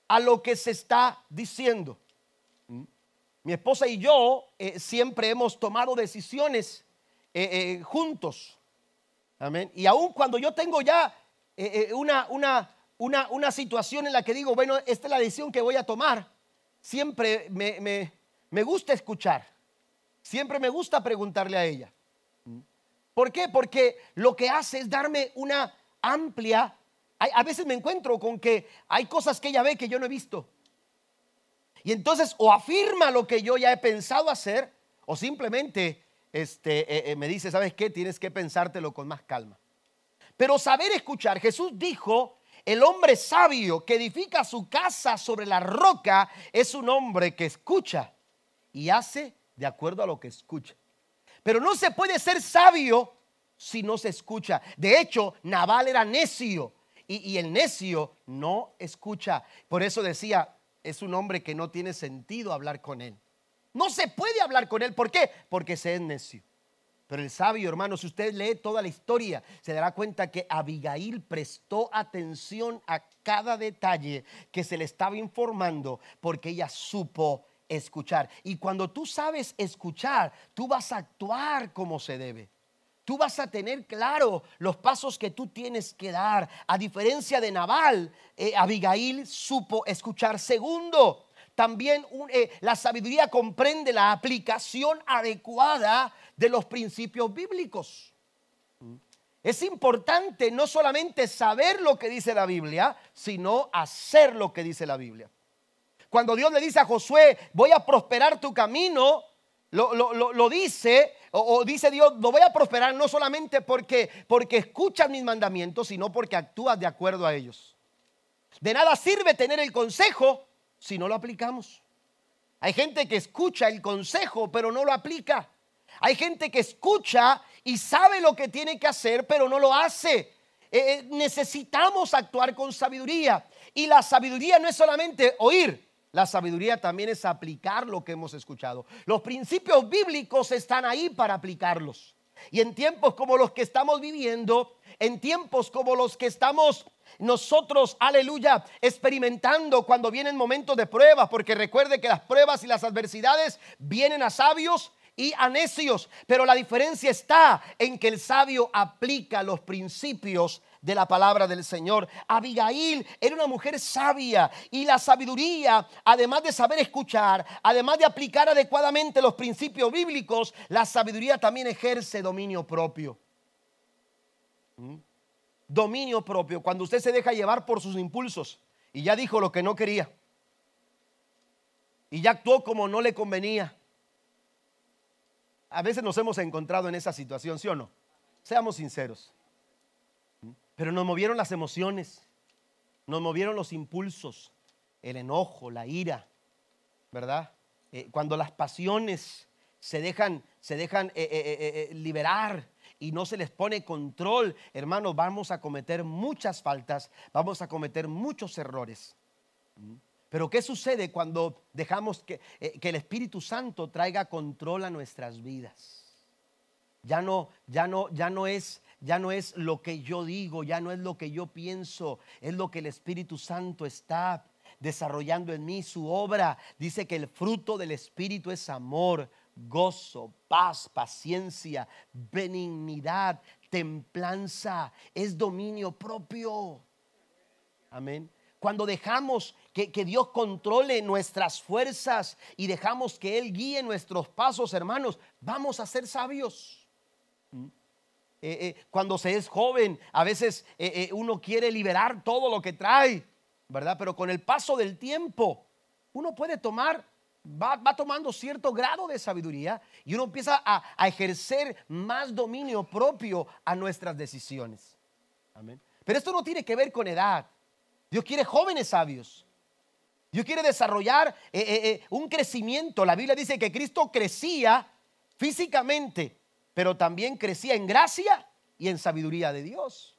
a lo que se está diciendo. ¿Mm? Mi esposa y yo eh, siempre hemos tomado decisiones eh, eh, juntos. Amén. Y aun cuando yo tengo ya una, una, una, una, situación en la que digo, bueno, esta es la decisión que voy a tomar, siempre me, me, me gusta escuchar. Siempre me gusta preguntarle a ella. ¿Mm? ¿Por qué? Porque lo que hace es darme una amplia a veces me encuentro con que hay cosas que ella ve que yo no he visto. Y entonces o afirma lo que yo ya he pensado hacer o simplemente este, eh, eh, me dice, ¿sabes qué? Tienes que pensártelo con más calma. Pero saber escuchar, Jesús dijo, el hombre sabio que edifica su casa sobre la roca es un hombre que escucha y hace de acuerdo a lo que escucha. Pero no se puede ser sabio si no se escucha. De hecho, Naval era necio y, el necio no escucha. Por eso decía, es un hombre que no tiene sentido hablar con él. No se puede hablar con él. ¿Por qué? Porque se es necio. Pero el sabio, hermano, si usted lee toda la historia, se dará cuenta que Abigail prestó atención a cada detalle que se le estaba informando porque ella supo escuchar. Y cuando tú sabes escuchar, tú vas a actuar como se debe. Tú vas a tener claro los pasos que tú tienes que dar. A diferencia de Nabal, eh, Abigail supo escuchar. Segundo, también eh, la sabiduría comprende la aplicación adecuada de los principios bíblicos. Es importante no solamente saber lo que dice la Biblia, sino hacer lo que dice la Biblia. Cuando Dios le dice a Josué, voy a prosperar tu camino, lo, dice, o, dice Dios, lo voy a prosperar no solamente porque, porque escuchas mis mandamientos, sino porque actúas de acuerdo a ellos. De nada sirve tener el consejo si no lo aplicamos. Hay gente que escucha el consejo, pero no lo aplica. Hay gente que escucha y sabe lo que tiene que hacer, pero no lo hace. Eh, eh, necesitamos actuar con sabiduría. Y la sabiduría no es solamente oír, la sabiduría también es aplicar lo que hemos escuchado. Los principios bíblicos están ahí para aplicarlos. Y en tiempos como los que estamos viviendo, en tiempos como los que estamos nosotros, aleluya, experimentando cuando vienen momentos de pruebas, porque recuerde que las pruebas y las adversidades vienen a sabios y a necios, pero la diferencia está en que el sabio aplica los principios de la palabra del Señor. Abigail era una mujer sabia y la sabiduría, además de saber escuchar, además de aplicar adecuadamente los principios bíblicos, la sabiduría también ejerce dominio propio. ¿Mm? Dominio propio, cuando usted se deja llevar por sus impulsos y ya dijo lo que no quería y ya actuó como no le convenía a veces nos hemos encontrado en esa situación, ¿sí o no? Seamos sinceros. Pero nos movieron las emociones, nos movieron los impulsos, el enojo, la ira, ¿verdad? Eh, cuando las pasiones se dejan, se dejan eh, eh, liberar y no se les pone control, hermanos, vamos a cometer muchas faltas, vamos a cometer muchos errores. Pero ¿qué sucede cuando dejamos eh, que, el Espíritu Santo traiga control a nuestras vidas? Ya no, ya no, ya no es ya no es lo que yo digo, ya no es lo que yo pienso, es lo que el Espíritu Santo está desarrollando en mí, su obra. Dice que el fruto del Espíritu es amor, gozo, paz, paciencia, benignidad, templanza, es dominio propio. Amén. Cuando dejamos que, Dios controle nuestras fuerzas y dejamos que Él guíe nuestros pasos, hermanos, vamos a ser sabios. Eh, eh, cuando se es joven, a veces eh, uno quiere liberar todo lo que trae, ¿verdad? Pero con el paso del tiempo, uno puede tomar, va, tomando cierto grado de sabiduría y uno empieza a, ejercer más dominio propio a nuestras decisiones. Amén. Pero esto no tiene que ver con edad. Dios quiere jóvenes sabios. Dios quiere desarrollar un crecimiento. La Biblia dice que Cristo crecía físicamente, pero también crecía en gracia y en sabiduría de Dios.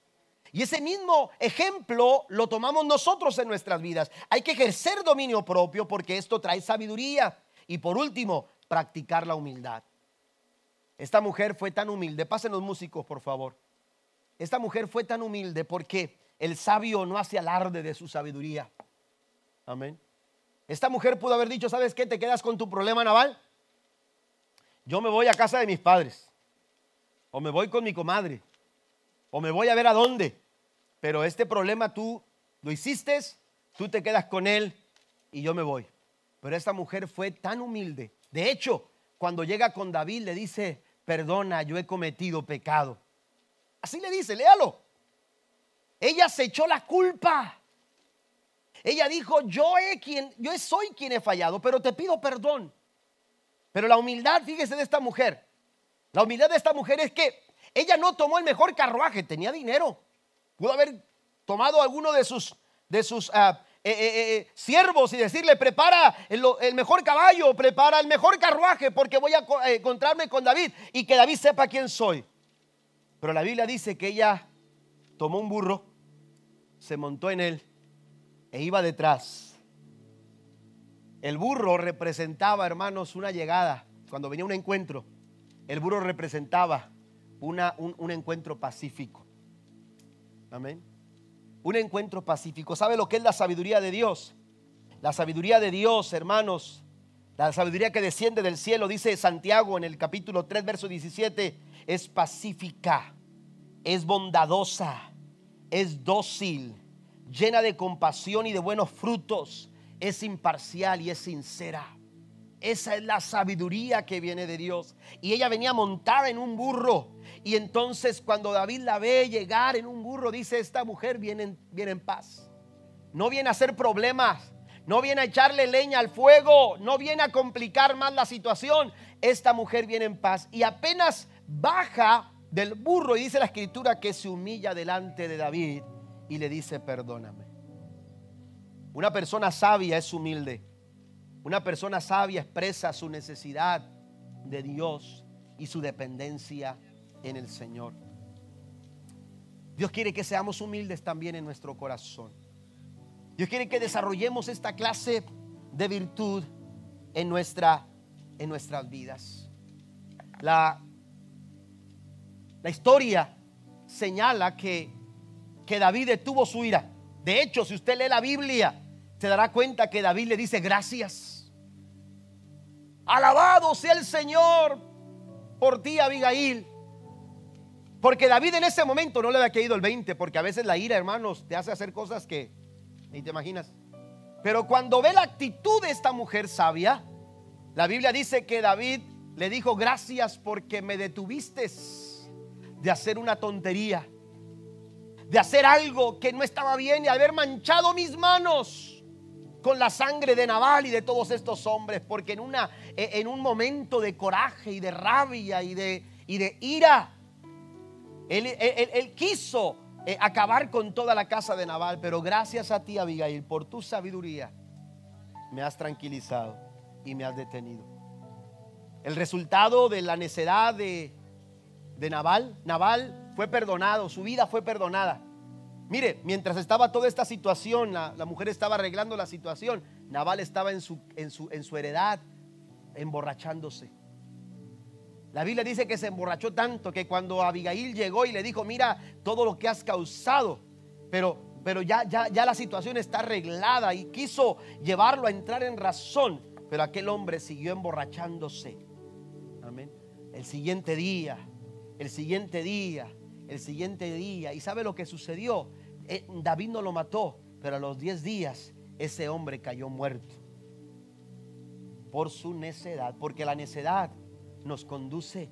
Y ese mismo ejemplo lo tomamos nosotros en nuestras vidas. Hay que ejercer dominio propio porque esto trae sabiduría. Y por último, practicar la humildad. Esta mujer fue tan humilde. Pasen los músicos, por favor. Esta mujer fue tan humilde porque el sabio no hace alarde de su sabiduría. Amén. Esta mujer pudo haber dicho, ¿sabes qué? ¿Te quedas con tu problema naval? Yo me voy a casa de mis padres. O me voy con mi comadre. O me voy a ver a dónde. Pero este problema tú lo hiciste, tú te quedas con él y yo me voy. Pero esta mujer fue tan humilde. De hecho, cuando llega con David le dice, perdona, yo he cometido pecado. Así le dice, léalo. Ella se echó la culpa. Ella dijo, yo, he quien, yo soy quien he fallado, pero te pido perdón. Pero la humildad, fíjese de esta mujer, la humildad de esta mujer es que ella no tomó el mejor carruaje, tenía dinero. Pudo haber tomado alguno de sus, de sus ah, eh, eh, eh, siervos y decirle, prepara el, el, mejor caballo, prepara el mejor carruaje, porque voy a encontrarme con David y que David sepa quién soy. Pero la Biblia dice que ella tomó un burro se montó en él e iba detrás. El burro representaba, hermanos, una llegada. Cuando venía un encuentro, el burro representaba una, un, un encuentro pacífico. Amén. Un encuentro pacífico. ¿Sabe lo que es la sabiduría de Dios? La sabiduría de Dios, hermanos, La sabiduría que desciende del cielo, dice Santiago en el capítulo 3, verso 17, es pacífica, es bondadosa, es dócil, llena de compasión y de buenos frutos, es imparcial y es sincera. Esa es la sabiduría que viene de Dios. Y ella venía montada en un burro. Y entonces cuando David la ve llegar en un burro, dice, esta mujer viene, viene en paz. No viene a hacer problemas. No viene a echarle leña al fuego. No viene a complicar más la situación. Esta mujer viene en paz. Y apenas baja del burro y dice la escritura que se humilla delante de David y le dice, perdóname. Una persona sabia es humilde. Una persona sabia expresa su necesidad de Dios y su dependencia en el Señor. Dios quiere que seamos humildes también en nuestro corazón. Dios quiere que desarrollemos esta clase de virtud en, nuestra, en nuestras vidas. La, la historia señala que, que David detuvo su ira. De hecho, si usted lee la Biblia, se dará cuenta que David le dice gracias. Alabado sea el Señor por ti, Abigail. Porque David en ese momento no le había caído el 20, porque a veces la ira, hermanos, te hace hacer cosas que ni te imaginas. Pero cuando ve la actitud de esta mujer sabia, la Biblia dice que David le dijo, gracias porque me detuviste de hacer una tontería, de hacer algo que no estaba bien y haber manchado mis manos con la sangre de Naval y de todos estos hombres, porque en, una, e, en un momento de coraje y de rabia y de, y de ira, él, quiso eh, acabar con toda la casa de Naval, pero gracias a ti, Abigail, por tu sabiduría, me has tranquilizado y me has detenido. El resultado de la necedad de, de Naval, Naval fue perdonado, su vida fue perdonada. Mire, mientras estaba toda esta situación, la, mujer estaba arreglando la situación, Naval estaba en su, en, su, en su heredad, emborrachándose. La Biblia dice que se emborrachó tanto que cuando Abigail llegó y le dijo, mira todo lo que has causado, pero, pero ya, ya, ya la situación está arreglada y quiso llevarlo a entrar en razón, pero aquel hombre siguió emborrachándose. Amén. El siguiente día, el siguiente día, el siguiente día. ¿Y sabe lo que sucedió? Eh, David no lo mató, pero a los 10 días ese hombre cayó muerto. Por su necedad, porque la necedad nos conduce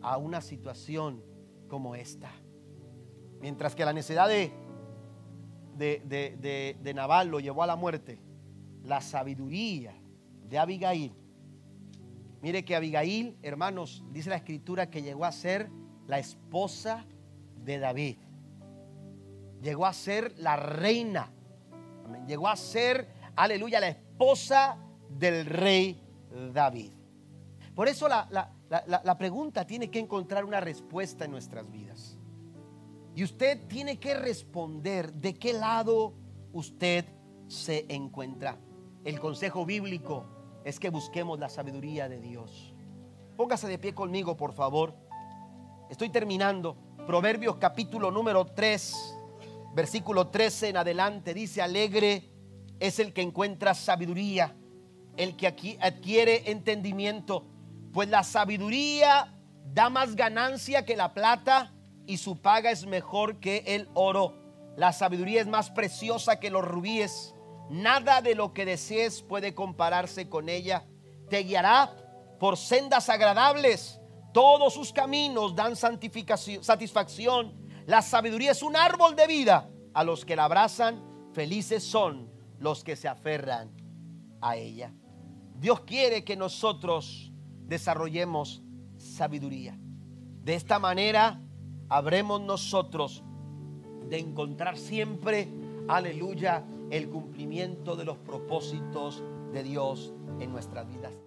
a una situación como esta. Mientras que la necedad de, de, de, de Naval lo llevó a la muerte, la sabiduría de Abigail. Mire que Abigail, hermanos, dice la escritura que llegó a ser la esposa de David. Llegó a ser la reina. Llegó a ser, aleluya, la esposa del rey David. Por eso la, la, pregunta tiene que encontrar una respuesta en nuestras vidas. Y usted tiene que responder de qué lado usted se encuentra. El consejo bíblico es que busquemos la sabiduría de Dios. Póngase de pie conmigo, por favor. Estoy terminando. Proverbios capítulo número 3, versículo 13 en adelante, dice, alegre es el que encuentra sabiduría, el que aquí adquiere entendimiento, pues la sabiduría da más ganancia que la plata y su paga es mejor que el oro. La sabiduría es más preciosa que los rubíes. Nada de lo que desees puede compararse con ella. Te guiará por sendas agradables todos sus caminos dan satisfacción. La sabiduría es un árbol de vida. A los que la abrazan, felices son los que se aferran a ella. Dios quiere que nosotros desarrollemos sabiduría. De esta manera habremos nosotros de encontrar siempre, aleluya, el cumplimiento de los propósitos de Dios en nuestras vidas.